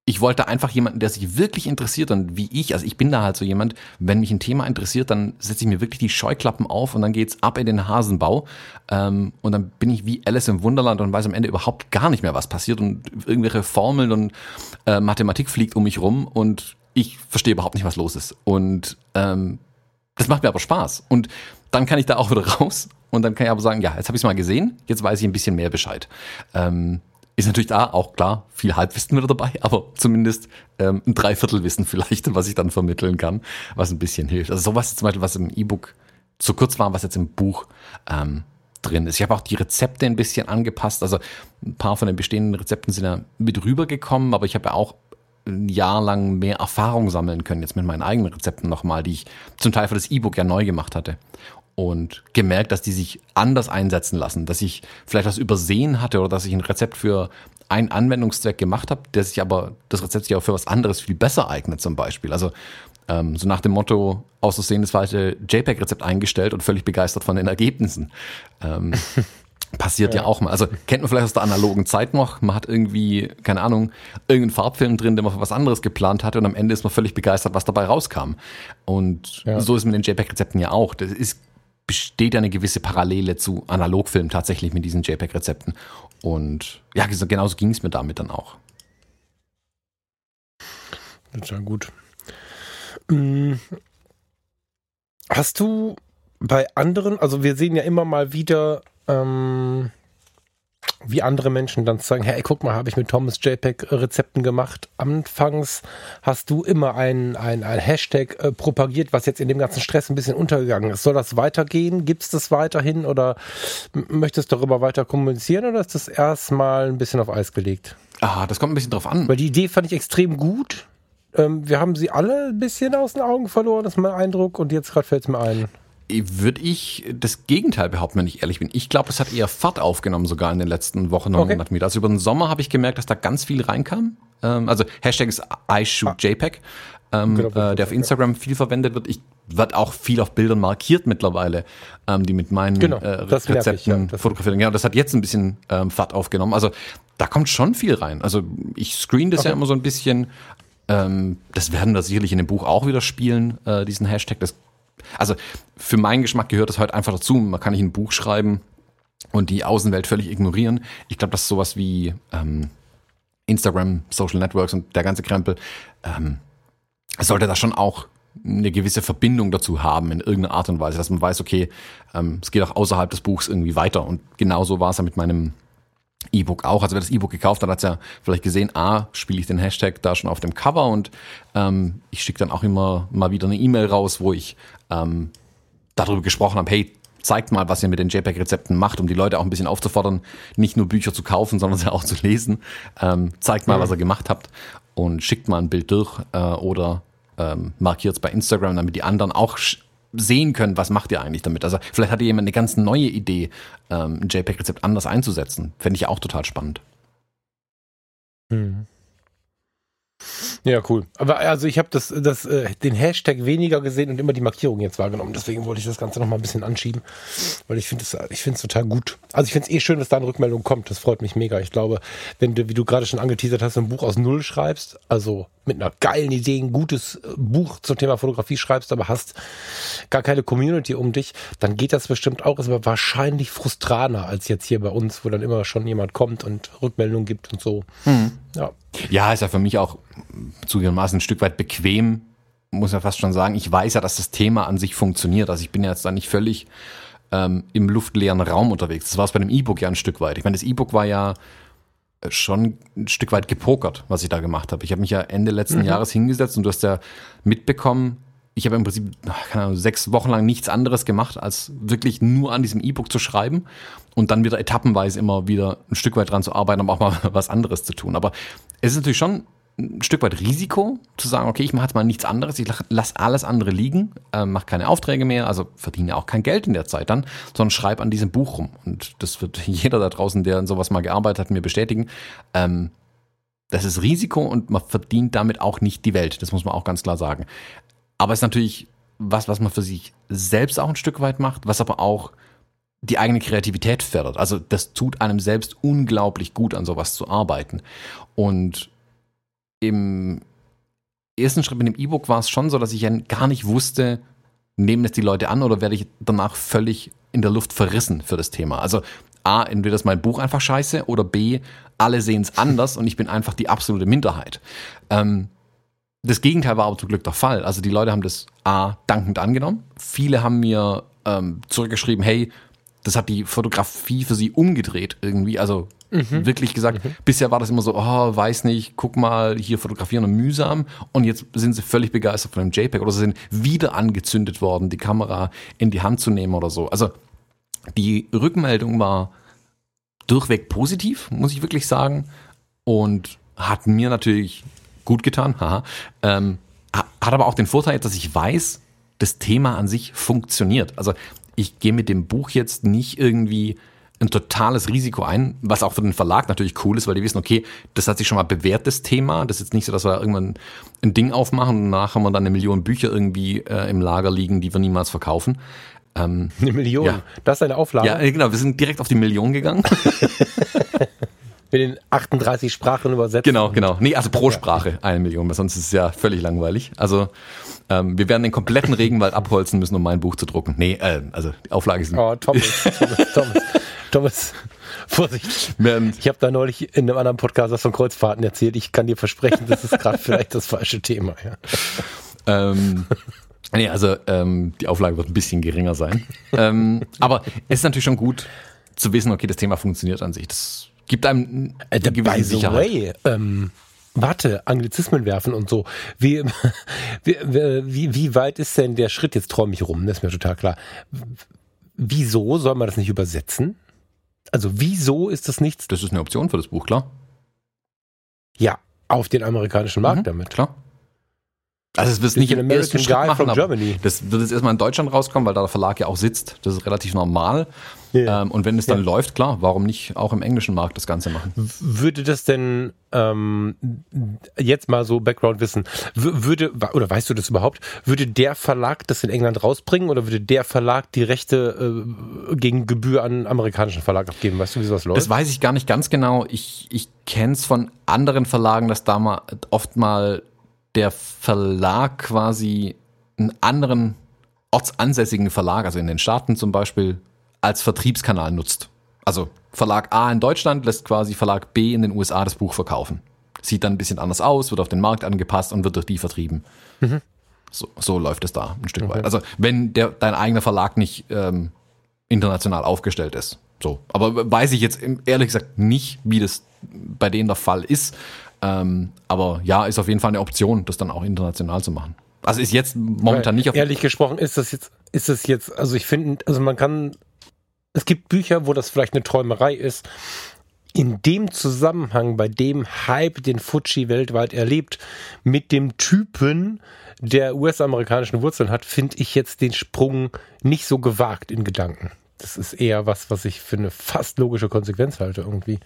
ich wollte einfach jemanden, der sich wirklich interessiert und wie ich, also ich bin da halt so jemand, wenn mich ein Thema interessiert, dann setze ich mir wirklich die Scheuklappen auf und dann geht's ab in den Hasenbau. Ähm, und dann bin ich wie Alice im Wunderland und weiß am Ende überhaupt gar nicht mehr, was passiert und irgendwelche Formeln und äh, Mathematik fliegt um mich rum und ich verstehe überhaupt nicht, was los ist. Und ähm, das macht mir aber Spaß. Und dann kann ich da auch wieder raus und dann kann ich aber sagen, ja, jetzt habe ich es mal gesehen, jetzt weiß ich ein bisschen mehr Bescheid. Ähm, ist natürlich da auch klar viel Halbwissen wieder dabei, aber zumindest ähm, ein Dreiviertelwissen vielleicht, was ich dann vermitteln kann, was ein bisschen hilft. Also sowas zum Beispiel, was im E-Book zu kurz war, was jetzt im Buch ähm, drin ist. Ich habe auch die Rezepte ein bisschen angepasst. Also ein paar von den bestehenden Rezepten sind ja mit rübergekommen, aber ich habe ja auch ein Jahr lang mehr Erfahrung sammeln können, jetzt mit meinen eigenen Rezepten nochmal, die ich zum Teil für das E-Book ja neu gemacht hatte und gemerkt, dass die sich anders einsetzen lassen, dass ich vielleicht was übersehen hatte oder dass ich ein Rezept für einen Anwendungszweck gemacht habe, der sich aber das Rezept sich auch für was anderes viel besser eignet zum Beispiel. Also ähm, so nach dem Motto, aus Versehen das falsche JPEG-Rezept eingestellt und völlig begeistert von den Ergebnissen. Ähm, passiert ja. ja. auch mal. Also kennt man vielleicht aus der analogen Zeit noch, man hat irgendwie, keine Ahnung, irgendeinen Farbfilm drin, den man für was anderes geplant hatte und am Ende ist man völlig begeistert, was dabei rauskam. Und ja. so ist mit den JPEG-Rezepten ja auch. Das ist besteht eine gewisse Parallele zu Analogfilm tatsächlich mit diesen JPEG-Rezepten. Und ja, genauso ging es mir damit dann auch. Das ist ja gut. Mm. Hast du bei anderen, also wir sehen ja immer mal wieder ähm, wie andere Menschen dann sagen, hey, guck mal, habe ich mit Thomas JPEG Rezepten gemacht. Anfangs hast du immer ein, ein, ein Hashtag äh, propagiert, was jetzt in dem ganzen Stress ein bisschen untergegangen ist. Soll das weitergehen? Gibt es das weiterhin oder möchtest du darüber weiter kommunizieren oder ist das erstmal ein bisschen auf Eis gelegt? Ah, das kommt ein bisschen drauf an. Weil die Idee fand ich extrem gut. Ähm, wir haben sie alle ein bisschen aus den Augen verloren, das ist mein Eindruck und jetzt gerade fällt es mir ein würde ich das Gegenteil behaupten, wenn ich ehrlich bin. Ich glaube, es hat eher Fahrt aufgenommen sogar in den letzten Wochen und okay. Monaten wieder. Also über den Sommer habe ich gemerkt, dass da ganz viel reinkam. Ähm, also Hashtag ist iShootJPEG, ähm, genau, äh, der auf Instagram viel verwendet wird. Ich wird auch viel auf Bildern markiert mittlerweile, ähm, die mit meinen genau, äh, Rezepten ich, ja, fotografieren. Genau, das hat jetzt ein bisschen ähm, Fahrt aufgenommen. Also da kommt schon viel rein. Also ich screen das okay. ja immer so ein bisschen. Ähm, das werden wir sicherlich in dem Buch auch wieder spielen, äh, diesen Hashtag. Das also für meinen Geschmack gehört das heute einfach dazu. Man kann nicht ein Buch schreiben und die Außenwelt völlig ignorieren. Ich glaube, dass sowas wie ähm, Instagram, Social Networks und der ganze Krempel ähm, sollte da schon auch eine gewisse Verbindung dazu haben in irgendeiner Art und Weise, dass man weiß, okay, ähm, es geht auch außerhalb des Buchs irgendwie weiter. Und genauso war es ja mit meinem E-Book auch. Also wer das E-Book gekauft hat, hat ja vielleicht gesehen, A, spiele ich den Hashtag da schon auf dem Cover und ähm, ich schicke dann auch immer mal wieder eine E-Mail raus, wo ich ähm, darüber gesprochen habe, hey, zeigt mal, was ihr mit den JPEG-Rezepten macht, um die Leute auch ein bisschen aufzufordern, nicht nur Bücher zu kaufen, sondern sie auch zu lesen. Ähm, zeigt mal, mhm. was ihr gemacht habt und schickt mal ein Bild durch äh, oder ähm, markiert es bei Instagram, damit die anderen auch sehen können, was macht ihr eigentlich damit. Also vielleicht hat jemand eine ganz neue Idee, ähm, ein JPEG-Rezept anders einzusetzen. Fände ich auch total spannend. Mhm. Ja, cool. Aber also ich habe das, das, äh, den Hashtag weniger gesehen und immer die Markierung jetzt wahrgenommen. Deswegen wollte ich das Ganze noch mal ein bisschen anschieben, weil ich finde es, total gut. Also ich finde es eh schön, dass da eine Rückmeldung kommt. Das freut mich mega. Ich glaube, wenn du, wie du gerade schon angeteasert hast, ein Buch aus Null schreibst, also mit einer geilen Idee ein gutes Buch zum Thema Fotografie schreibst, aber hast gar keine Community um dich, dann geht das bestimmt auch. Ist aber wahrscheinlich frustraner als jetzt hier bei uns, wo dann immer schon jemand kommt und Rückmeldungen gibt und so. Hm. Ja. Ja, ist ja für mich auch zugegebenermaßen ein Stück weit bequem, muss man fast schon sagen. Ich weiß ja, dass das Thema an sich funktioniert. Also ich bin ja jetzt da nicht völlig ähm, im luftleeren Raum unterwegs. Das war es bei dem E-Book ja ein Stück weit. Ich meine, das E-Book war ja schon ein Stück weit gepokert, was ich da gemacht habe. Ich habe mich ja Ende letzten mhm. Jahres hingesetzt und du hast ja mitbekommen, ich habe im Prinzip keine Ahnung, sechs Wochen lang nichts anderes gemacht, als wirklich nur an diesem E-Book zu schreiben und dann wieder etappenweise immer wieder ein Stück weit dran zu arbeiten, um auch mal was anderes zu tun. Aber es ist natürlich schon ein Stück weit Risiko, zu sagen, okay, ich mache jetzt mal nichts anderes, ich lasse alles andere liegen, äh, mache keine Aufträge mehr, also verdiene auch kein Geld in der Zeit dann, sondern schreibe an diesem Buch rum. Und das wird jeder da draußen, der in sowas mal gearbeitet hat, mir bestätigen. Ähm, das ist Risiko und man verdient damit auch nicht die Welt, das muss man auch ganz klar sagen. Aber es ist natürlich was, was man für sich selbst auch ein Stück weit macht, was aber auch die eigene Kreativität fördert. Also das tut einem selbst unglaublich gut, an sowas zu arbeiten. Und im ersten Schritt mit dem E-Book war es schon so, dass ich ja gar nicht wusste, nehmen es die Leute an oder werde ich danach völlig in der Luft verrissen für das Thema. Also A, entweder ist mein Buch einfach scheiße oder B, alle sehen es anders und ich bin einfach die absolute Minderheit. Ähm, das Gegenteil war aber zum Glück der Fall. Also die Leute haben das A, dankend angenommen. Viele haben mir ähm, zurückgeschrieben, hey, das hat die Fotografie für sie umgedreht irgendwie. Also mhm. wirklich gesagt, mhm. bisher war das immer so, oh, weiß nicht, guck mal, hier fotografieren und mühsam. Und jetzt sind sie völlig begeistert von dem JPEG oder sie sind wieder angezündet worden, die Kamera in die Hand zu nehmen oder so. Also die Rückmeldung war durchweg positiv, muss ich wirklich sagen. Und hat mir natürlich gut getan, haha. Ähm, hat aber auch den Vorteil, dass ich weiß, das Thema an sich funktioniert. Also ich gehe mit dem Buch jetzt nicht irgendwie ein totales Risiko ein, was auch für den Verlag natürlich cool ist, weil die wissen, okay, das hat sich schon mal bewährt, das Thema. Das ist jetzt nicht so, dass wir irgendwann ein Ding aufmachen und danach haben wir dann eine Million Bücher irgendwie äh, im Lager liegen, die wir niemals verkaufen. Ähm, eine Million? Ja. Das ist eine Auflage? Ja, genau. Wir sind direkt auf die Million gegangen. Mit den 38 Sprachen übersetzt. Genau, genau. Nee, also pro Sprache eine Million, weil sonst ist es ja völlig langweilig. Also ähm, wir werden den kompletten Regenwald abholzen müssen, um mein Buch zu drucken. Nee, äh, also die Auflage ist... Oh, Thomas, Thomas, Thomas, Thomas. Vorsicht. Ich habe da neulich in einem anderen Podcast was von Kreuzfahrten erzählt. Ich kann dir versprechen, das ist gerade vielleicht das falsche Thema. Ja. Ähm, Nee, also ähm, die Auflage wird ein bisschen geringer sein. ähm, aber es ist natürlich schon gut zu wissen, okay, das Thema funktioniert an sich. Das gibt einem eine äh, By Sicherheit. Way, ähm, warte, Anglizismen werfen und so. Wie, wie, wie, wie weit ist denn der Schritt? Jetzt träume ich rum, das ist mir total klar. Wieso soll man das nicht übersetzen? Also wieso ist das nichts? Das ist eine Option für das Buch, klar. Ja, auf den amerikanischen Markt mhm, damit. Klar. Also es wird nicht im ersten Schritt machen, Germany. das wird jetzt erstmal in Deutschland rauskommen, weil da der Verlag ja auch sitzt. Das ist relativ normal. Yeah. Ähm, und wenn es dann yeah. läuft, klar, warum nicht auch im englischen Markt das Ganze machen? Würde das denn ähm, jetzt mal so Background-Wissen, würde, oder weißt du das überhaupt, würde der Verlag das in England rausbringen oder würde der Verlag die Rechte äh, gegen Gebühr an einen amerikanischen Verlag abgeben? Weißt du, wie sowas läuft? Das weiß ich gar nicht ganz genau. Ich, ich kenne es von anderen Verlagen, dass da mal oft mal der Verlag quasi einen anderen ortsansässigen Verlag, also in den Staaten zum Beispiel, als Vertriebskanal nutzt. Also Verlag A in Deutschland lässt quasi Verlag B in den USA das Buch verkaufen. Sieht dann ein bisschen anders aus, wird auf den Markt angepasst und wird durch die vertrieben. Mhm. So, so läuft es da ein Stück okay. weit. Also wenn der, dein eigener Verlag nicht ähm, international aufgestellt ist. So. Aber weiß ich jetzt ehrlich gesagt nicht, wie das bei denen der Fall ist. Ähm, aber ja, ist auf jeden Fall eine Option, das dann auch international zu machen. Also ist jetzt momentan Weil, nicht auf. Ehrlich gesprochen ist das jetzt, ist das jetzt, also ich finde, also man kann, es gibt Bücher, wo das vielleicht eine Träumerei ist. In dem Zusammenhang, bei dem Hype, den Fuji weltweit erlebt, mit dem Typen, der US-amerikanischen Wurzeln hat, finde ich jetzt den Sprung nicht so gewagt in Gedanken. Das ist eher was, was ich für eine fast logische Konsequenz halte irgendwie.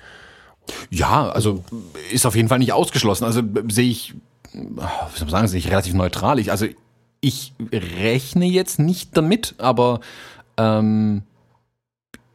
Ja, also ist auf jeden Fall nicht ausgeschlossen. Also sehe ich, wie soll man sagen, sehe ich relativ neutral. Ich, also ich rechne jetzt nicht damit, aber ähm,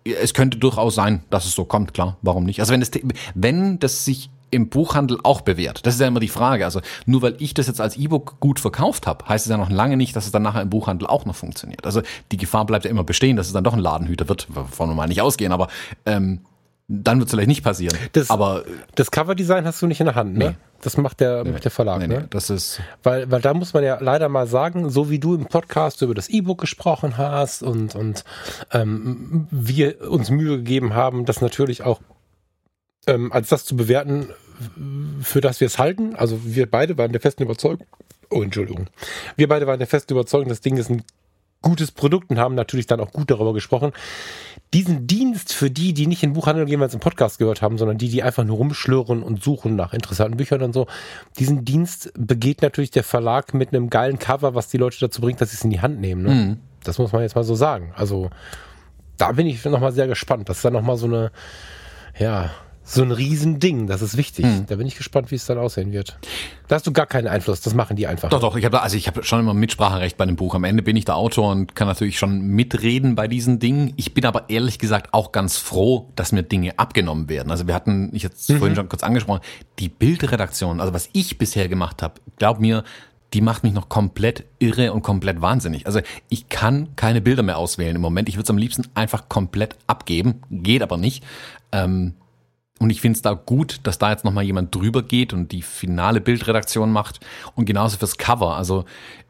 es könnte durchaus sein, dass es so kommt, klar. Warum nicht? Also wenn das, wenn das sich im Buchhandel auch bewährt. Das ist ja immer die Frage. Also nur weil ich das jetzt als E-Book gut verkauft habe, heißt es ja noch lange nicht, dass es dann nachher im Buchhandel auch noch funktioniert. Also die Gefahr bleibt ja immer bestehen, dass es dann doch ein Ladenhüter wird, wovon wir mal nicht ausgehen. Aber ähm, dann wird es vielleicht nicht passieren. Das, aber das Coverdesign hast du nicht in der Hand, ne? Nee. Das macht der, nee, macht der Verlag, nee, ne? das ist weil, weil da muss man ja leider mal sagen, so wie du im Podcast über das E-Book gesprochen hast und und ähm, wir uns Mühe gegeben haben, das natürlich auch ähm, als das zu bewerten, für das wir es halten. Also wir beide waren der festen Überzeugung. Oh, Entschuldigung. Wir beide waren der festen Überzeugung, das Ding ist ein gutes Produkt und haben natürlich dann auch gut darüber gesprochen. Diesen Dienst für die, die nicht in Buchhandel gehen, weil sie im Podcast gehört haben, sondern die, die einfach nur rumschlören und suchen nach interessanten Büchern und so, diesen Dienst begeht natürlich der Verlag mit einem geilen Cover, was die Leute dazu bringt, dass sie es in die Hand nehmen. Ne? Mhm. Das muss man jetzt mal so sagen. Also da bin ich nochmal sehr gespannt. Das ist dann nochmal so eine, ja, so ein Riesending. Das ist wichtig. Hm. Da bin ich gespannt, wie es dann aussehen wird. Da hast du gar keinen Einfluss. Das machen die einfach. Doch, doch. Ich habe also ich habe schon immer Mitspracherecht bei dem Buch. Am Ende bin ich der Autor und kann natürlich schon mitreden bei diesen Dingen. Ich bin aber ehrlich gesagt auch ganz froh, dass mir Dinge abgenommen werden. Also wir hatten, ich jetzt mhm. vorhin schon kurz angesprochen, die Bildredaktion. Also was ich bisher gemacht habe, glaub mir, die macht mich noch komplett irre und komplett wahnsinnig. Also ich kann keine Bilder mehr auswählen im Moment. Ich würde es am liebsten einfach komplett abgeben, geht aber nicht. Ähm, und ich finde es da gut, dass da jetzt nochmal jemand drüber geht und die finale Bildredaktion macht. Und genauso fürs Cover. Also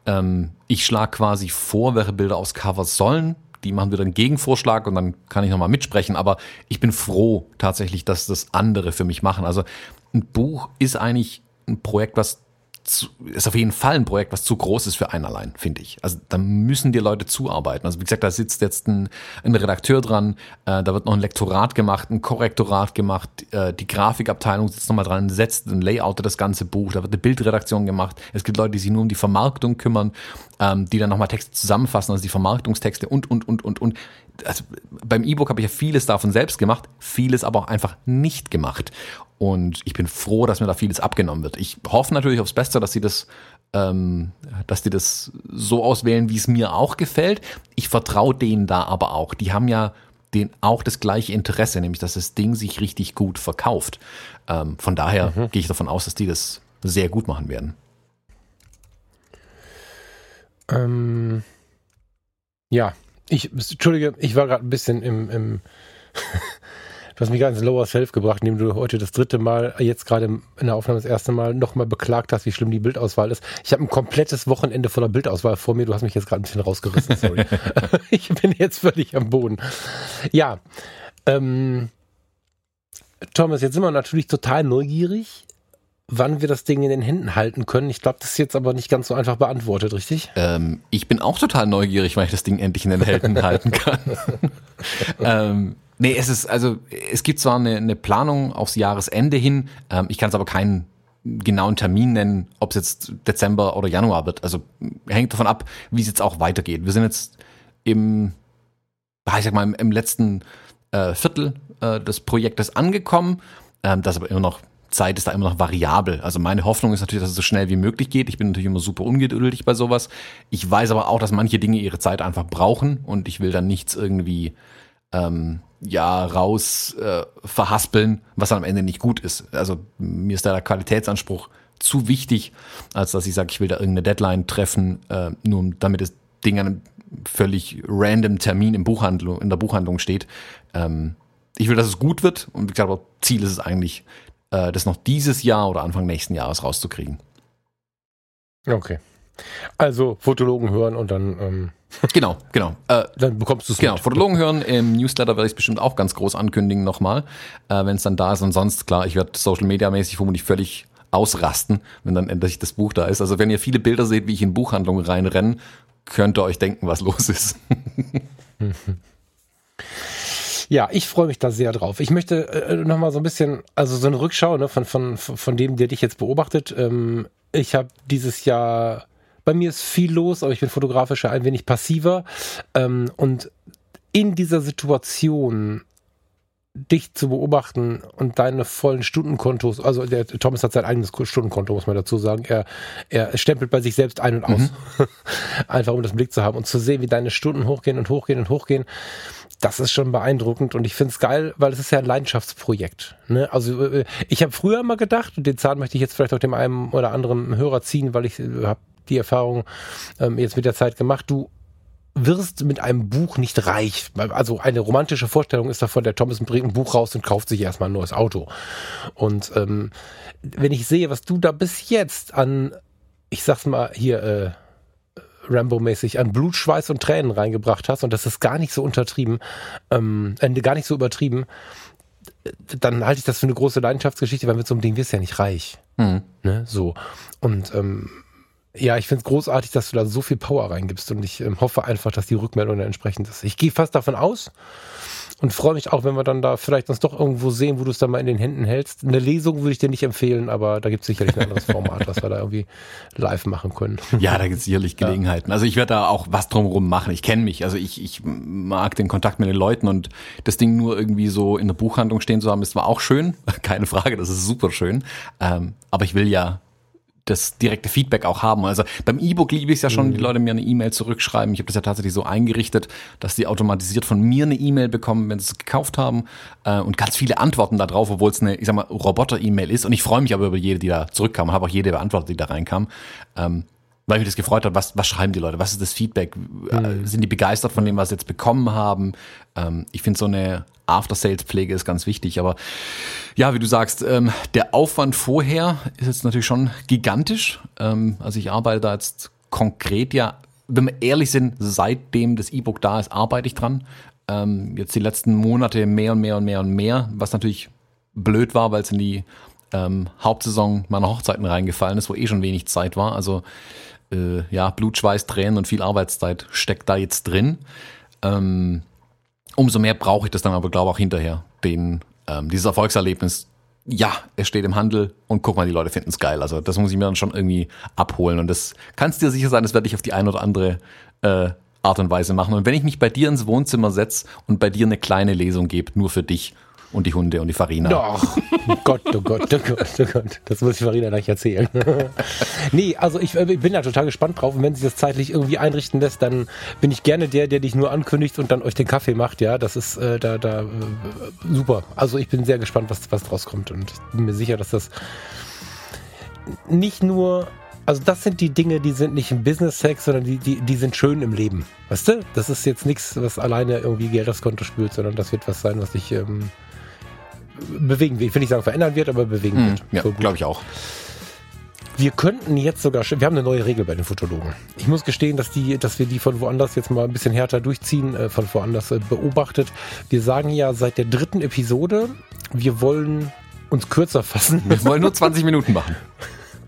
ähm, ich schlage quasi vor, welche Bilder aufs Cover sollen. Die machen wieder einen Gegenvorschlag und dann kann ich nochmal mitsprechen. Aber ich bin froh tatsächlich, dass das andere für mich machen. Also ein Buch ist eigentlich ein Projekt, was zu, ist auf jeden Fall ein Projekt, was zu groß ist für einen allein, finde ich. Also da müssen die Leute zuarbeiten. Also wie gesagt, da sitzt jetzt ein, ein Redakteur dran, äh, da wird noch ein Lektorat gemacht, ein Korrektorat gemacht, äh, die Grafikabteilung sitzt nochmal dran, setzt ein Layout das ganze Buch, da wird eine Bildredaktion gemacht. Es gibt Leute, die sich nur um die Vermarktung kümmern, ähm, die dann nochmal Texte zusammenfassen, also die Vermarktungstexte und, und, und, und, und. Also beim E-Book habe ich ja vieles davon selbst gemacht, vieles aber auch einfach nicht gemacht. Und ich bin froh, dass mir da vieles abgenommen wird. Ich hoffe natürlich aufs Beste, dass sie das, ähm, dass die das so auswählen, wie es mir auch gefällt. Ich vertraue denen da aber auch. Die haben ja den, auch das gleiche Interesse, nämlich dass das Ding sich richtig gut verkauft. Ähm, von daher mhm. gehe ich davon aus, dass die das sehr gut machen werden. Ähm, ja, ich, entschuldige, ich war gerade ein bisschen im, im Du hast mich ganz lower self gebracht, indem du heute das dritte Mal, jetzt gerade in der Aufnahme das erste Mal nochmal beklagt hast, wie schlimm die Bildauswahl ist. Ich habe ein komplettes Wochenende voller Bildauswahl vor mir. Du hast mich jetzt gerade ein bisschen rausgerissen, sorry. ich bin jetzt völlig am Boden. Ja, ähm, Thomas, jetzt sind wir natürlich total neugierig, wann wir das Ding in den Händen halten können. Ich glaube, das ist jetzt aber nicht ganz so einfach beantwortet, richtig? Ähm, ich bin auch total neugierig, weil ich das Ding endlich in den Händen halten kann. ähm, Nee, es ist, also es gibt zwar eine, eine Planung aufs Jahresende hin, ähm, ich kann es aber keinen genauen Termin nennen, ob es jetzt Dezember oder Januar wird. Also hängt davon ab, wie es jetzt auch weitergeht. Wir sind jetzt im, ich sag mal, im, im letzten äh, Viertel äh, des Projektes angekommen. Ähm, das aber immer noch, Zeit ist da immer noch variabel. Also meine Hoffnung ist natürlich, dass es so schnell wie möglich geht. Ich bin natürlich immer super ungeduldig bei sowas. Ich weiß aber auch, dass manche Dinge ihre Zeit einfach brauchen und ich will dann nichts irgendwie ähm, ja raus äh, verhaspeln, was dann am Ende nicht gut ist. Also mir ist da der Qualitätsanspruch zu wichtig, als dass ich sage, ich will da irgendeine Deadline treffen, äh, nur damit das Ding an einem völlig random Termin im Buchhandlung, in der Buchhandlung steht. Ähm, ich will, dass es gut wird und ich glaube, Ziel ist es eigentlich, äh, das noch dieses Jahr oder Anfang nächsten Jahres rauszukriegen. Okay. Also Fotologen hören und dann ähm Genau, genau. Äh, dann bekommst du es Genau, mit. Fotologen hören. Im Newsletter werde ich es bestimmt auch ganz groß ankündigen nochmal, äh, wenn es dann da ist. Und sonst, klar, ich werde Social Media mäßig vermutlich völlig ausrasten, wenn dann endlich das Buch da ist. Also wenn ihr viele Bilder seht, wie ich in Buchhandlungen reinrenne, könnt ihr euch denken, was los ist. Ja, ich freue mich da sehr drauf. Ich möchte äh, nochmal so ein bisschen, also so eine Rückschau ne, von, von, von dem, der dich jetzt beobachtet. Ähm, ich habe dieses Jahr bei mir ist viel los, aber ich bin fotografisch ein wenig passiver. Ähm, und in dieser Situation dich zu beobachten und deine vollen Stundenkontos, also der Thomas hat sein eigenes Stundenkonto, muss man dazu sagen. Er, er stempelt bei sich selbst ein und aus. Mhm. Einfach um das Blick zu haben und zu sehen, wie deine Stunden hochgehen und hochgehen und hochgehen. Das ist schon beeindruckend und ich finde es geil, weil es ist ja ein Leidenschaftsprojekt. Ne? Also äh, ich habe früher mal gedacht, und den Zahn möchte ich jetzt vielleicht auch dem einen oder anderen Hörer ziehen, weil ich äh, habe die Erfahrung ähm, jetzt mit der Zeit gemacht. Du wirst mit einem Buch nicht reich. Also eine romantische Vorstellung ist davon, der Thomas bringt ein Buch raus und kauft sich erstmal ein neues Auto. Und ähm, wenn ich sehe, was du da bis jetzt an, ich sag's mal hier, äh, Rambo-mäßig an Blut, Schweiß und Tränen reingebracht hast, und das ist gar nicht so untertrieben, ähm, äh, gar nicht so übertrieben, dann halte ich das für eine große Leidenschaftsgeschichte, weil mit so einem Ding wirst du ja nicht reich. Mhm. Ne? So. Und ähm, ja, ich finde es großartig, dass du da so viel Power reingibst und ich ähm, hoffe einfach, dass die Rückmeldung dann entsprechend ist. Ich gehe fast davon aus, und freue mich auch, wenn wir dann da vielleicht uns doch irgendwo sehen, wo du es dann mal in den Händen hältst. Eine Lesung würde ich dir nicht empfehlen, aber da gibt es sicherlich ein anderes Format, was wir da irgendwie live machen können. Ja, da gibt es sicherlich Gelegenheiten. Also ich werde da auch was drumherum machen. Ich kenne mich, also ich, ich mag den Kontakt mit den Leuten und das Ding nur irgendwie so in der Buchhandlung stehen zu haben, ist zwar auch schön, keine Frage, das ist super schön, ähm, aber ich will ja das direkte Feedback auch haben. Also beim E-Book liebe ich es ja schon, mhm. die Leute mir eine E-Mail zurückschreiben. Ich habe das ja tatsächlich so eingerichtet, dass die automatisiert von mir eine E-Mail bekommen, wenn sie es gekauft haben äh, und ganz viele Antworten darauf, obwohl es eine, ich sag mal, Roboter-E-Mail ist. Und ich freue mich aber über jede, die da zurückkam, habe auch jede beantwortet, die da reinkam. Ähm, weil mich das gefreut hat, was, was schreiben die Leute, was ist das Feedback, mhm. sind die begeistert von dem, was sie jetzt bekommen haben. Ähm, ich finde so eine After-Sales-Pflege ist ganz wichtig, aber ja, wie du sagst, ähm, der Aufwand vorher ist jetzt natürlich schon gigantisch. Ähm, also ich arbeite da jetzt konkret ja, wenn wir ehrlich sind, seitdem das E-Book da ist, arbeite ich dran. Ähm, jetzt die letzten Monate mehr und mehr und mehr und mehr, was natürlich blöd war, weil es in die ähm, Hauptsaison meiner Hochzeiten reingefallen ist, wo eh schon wenig Zeit war. Also äh, ja, Blut, Schweiß, Tränen und viel Arbeitszeit steckt da jetzt drin. Ähm, umso mehr brauche ich das dann aber, glaube ich, auch hinterher. Den, ähm, dieses Erfolgserlebnis, ja, es steht im Handel und guck mal, die Leute finden es geil. Also das muss ich mir dann schon irgendwie abholen. Und das kannst dir sicher sein, das werde ich auf die eine oder andere äh, Art und Weise machen. Und wenn ich mich bei dir ins Wohnzimmer setze und bei dir eine kleine Lesung gebe, nur für dich, und die Hunde und die Farina. Doch, Gott, oh Gott, oh Gott, oh Gott. Das muss ich Farina gleich erzählen. nee, also ich, ich, bin da total gespannt drauf. Und wenn sich das zeitlich irgendwie einrichten lässt, dann bin ich gerne der, der dich nur ankündigt und dann euch den Kaffee macht. Ja, das ist äh, da, da äh, super. Also ich bin sehr gespannt, was, was draus kommt. Und ich bin mir sicher, dass das nicht nur also das sind die Dinge, die sind nicht im Business-Sex, sondern die, die, die sind schön im Leben. Weißt du? Das ist jetzt nichts, was alleine irgendwie Geld aufs Konto spült, sondern das wird was sein, was dich ähm, bewegen wird. Ich will nicht sagen verändern wird, aber bewegen hm, wird. Ja, so glaube ich auch. Wir könnten jetzt sogar, wir haben eine neue Regel bei den Fotologen. Ich muss gestehen, dass die, dass wir die von woanders jetzt mal ein bisschen härter durchziehen, äh, von woanders äh, beobachtet. Wir sagen ja seit der dritten Episode, wir wollen uns kürzer fassen. Wir wollen nur 20 Minuten machen.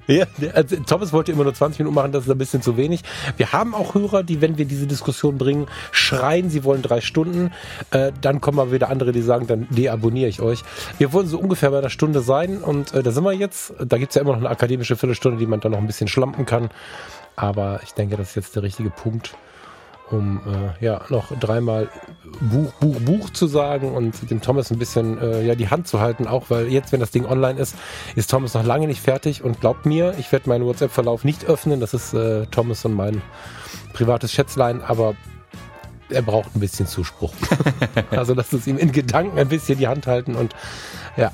Ja, also Thomas wollte immer nur 20 Minuten machen, das ist ein bisschen zu wenig. Wir haben auch Hörer, die, wenn wir diese Diskussion bringen, schreien, sie wollen drei Stunden. Äh, dann kommen aber wieder andere, die sagen, dann deabonniere ich euch. Wir wollen so ungefähr bei einer Stunde sein und äh, da sind wir jetzt. Da gibt's ja immer noch eine akademische Viertelstunde, die man dann noch ein bisschen schlampen kann. Aber ich denke, das ist jetzt der richtige Punkt um äh, ja noch dreimal Buch, Buch, Buch zu sagen und dem Thomas ein bisschen äh, ja die Hand zu halten, auch weil jetzt, wenn das Ding online ist, ist Thomas noch lange nicht fertig und glaubt mir, ich werde meinen WhatsApp-Verlauf nicht öffnen. Das ist äh, Thomas und mein privates Schätzlein, aber er braucht ein bisschen Zuspruch. also lasst uns ihm in Gedanken ein bisschen die Hand halten und ja,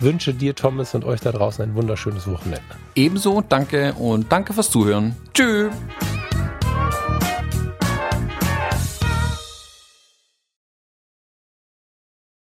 wünsche dir, Thomas, und euch da draußen ein wunderschönes Wochenende. Ebenso, danke und danke fürs Zuhören. Tschüss.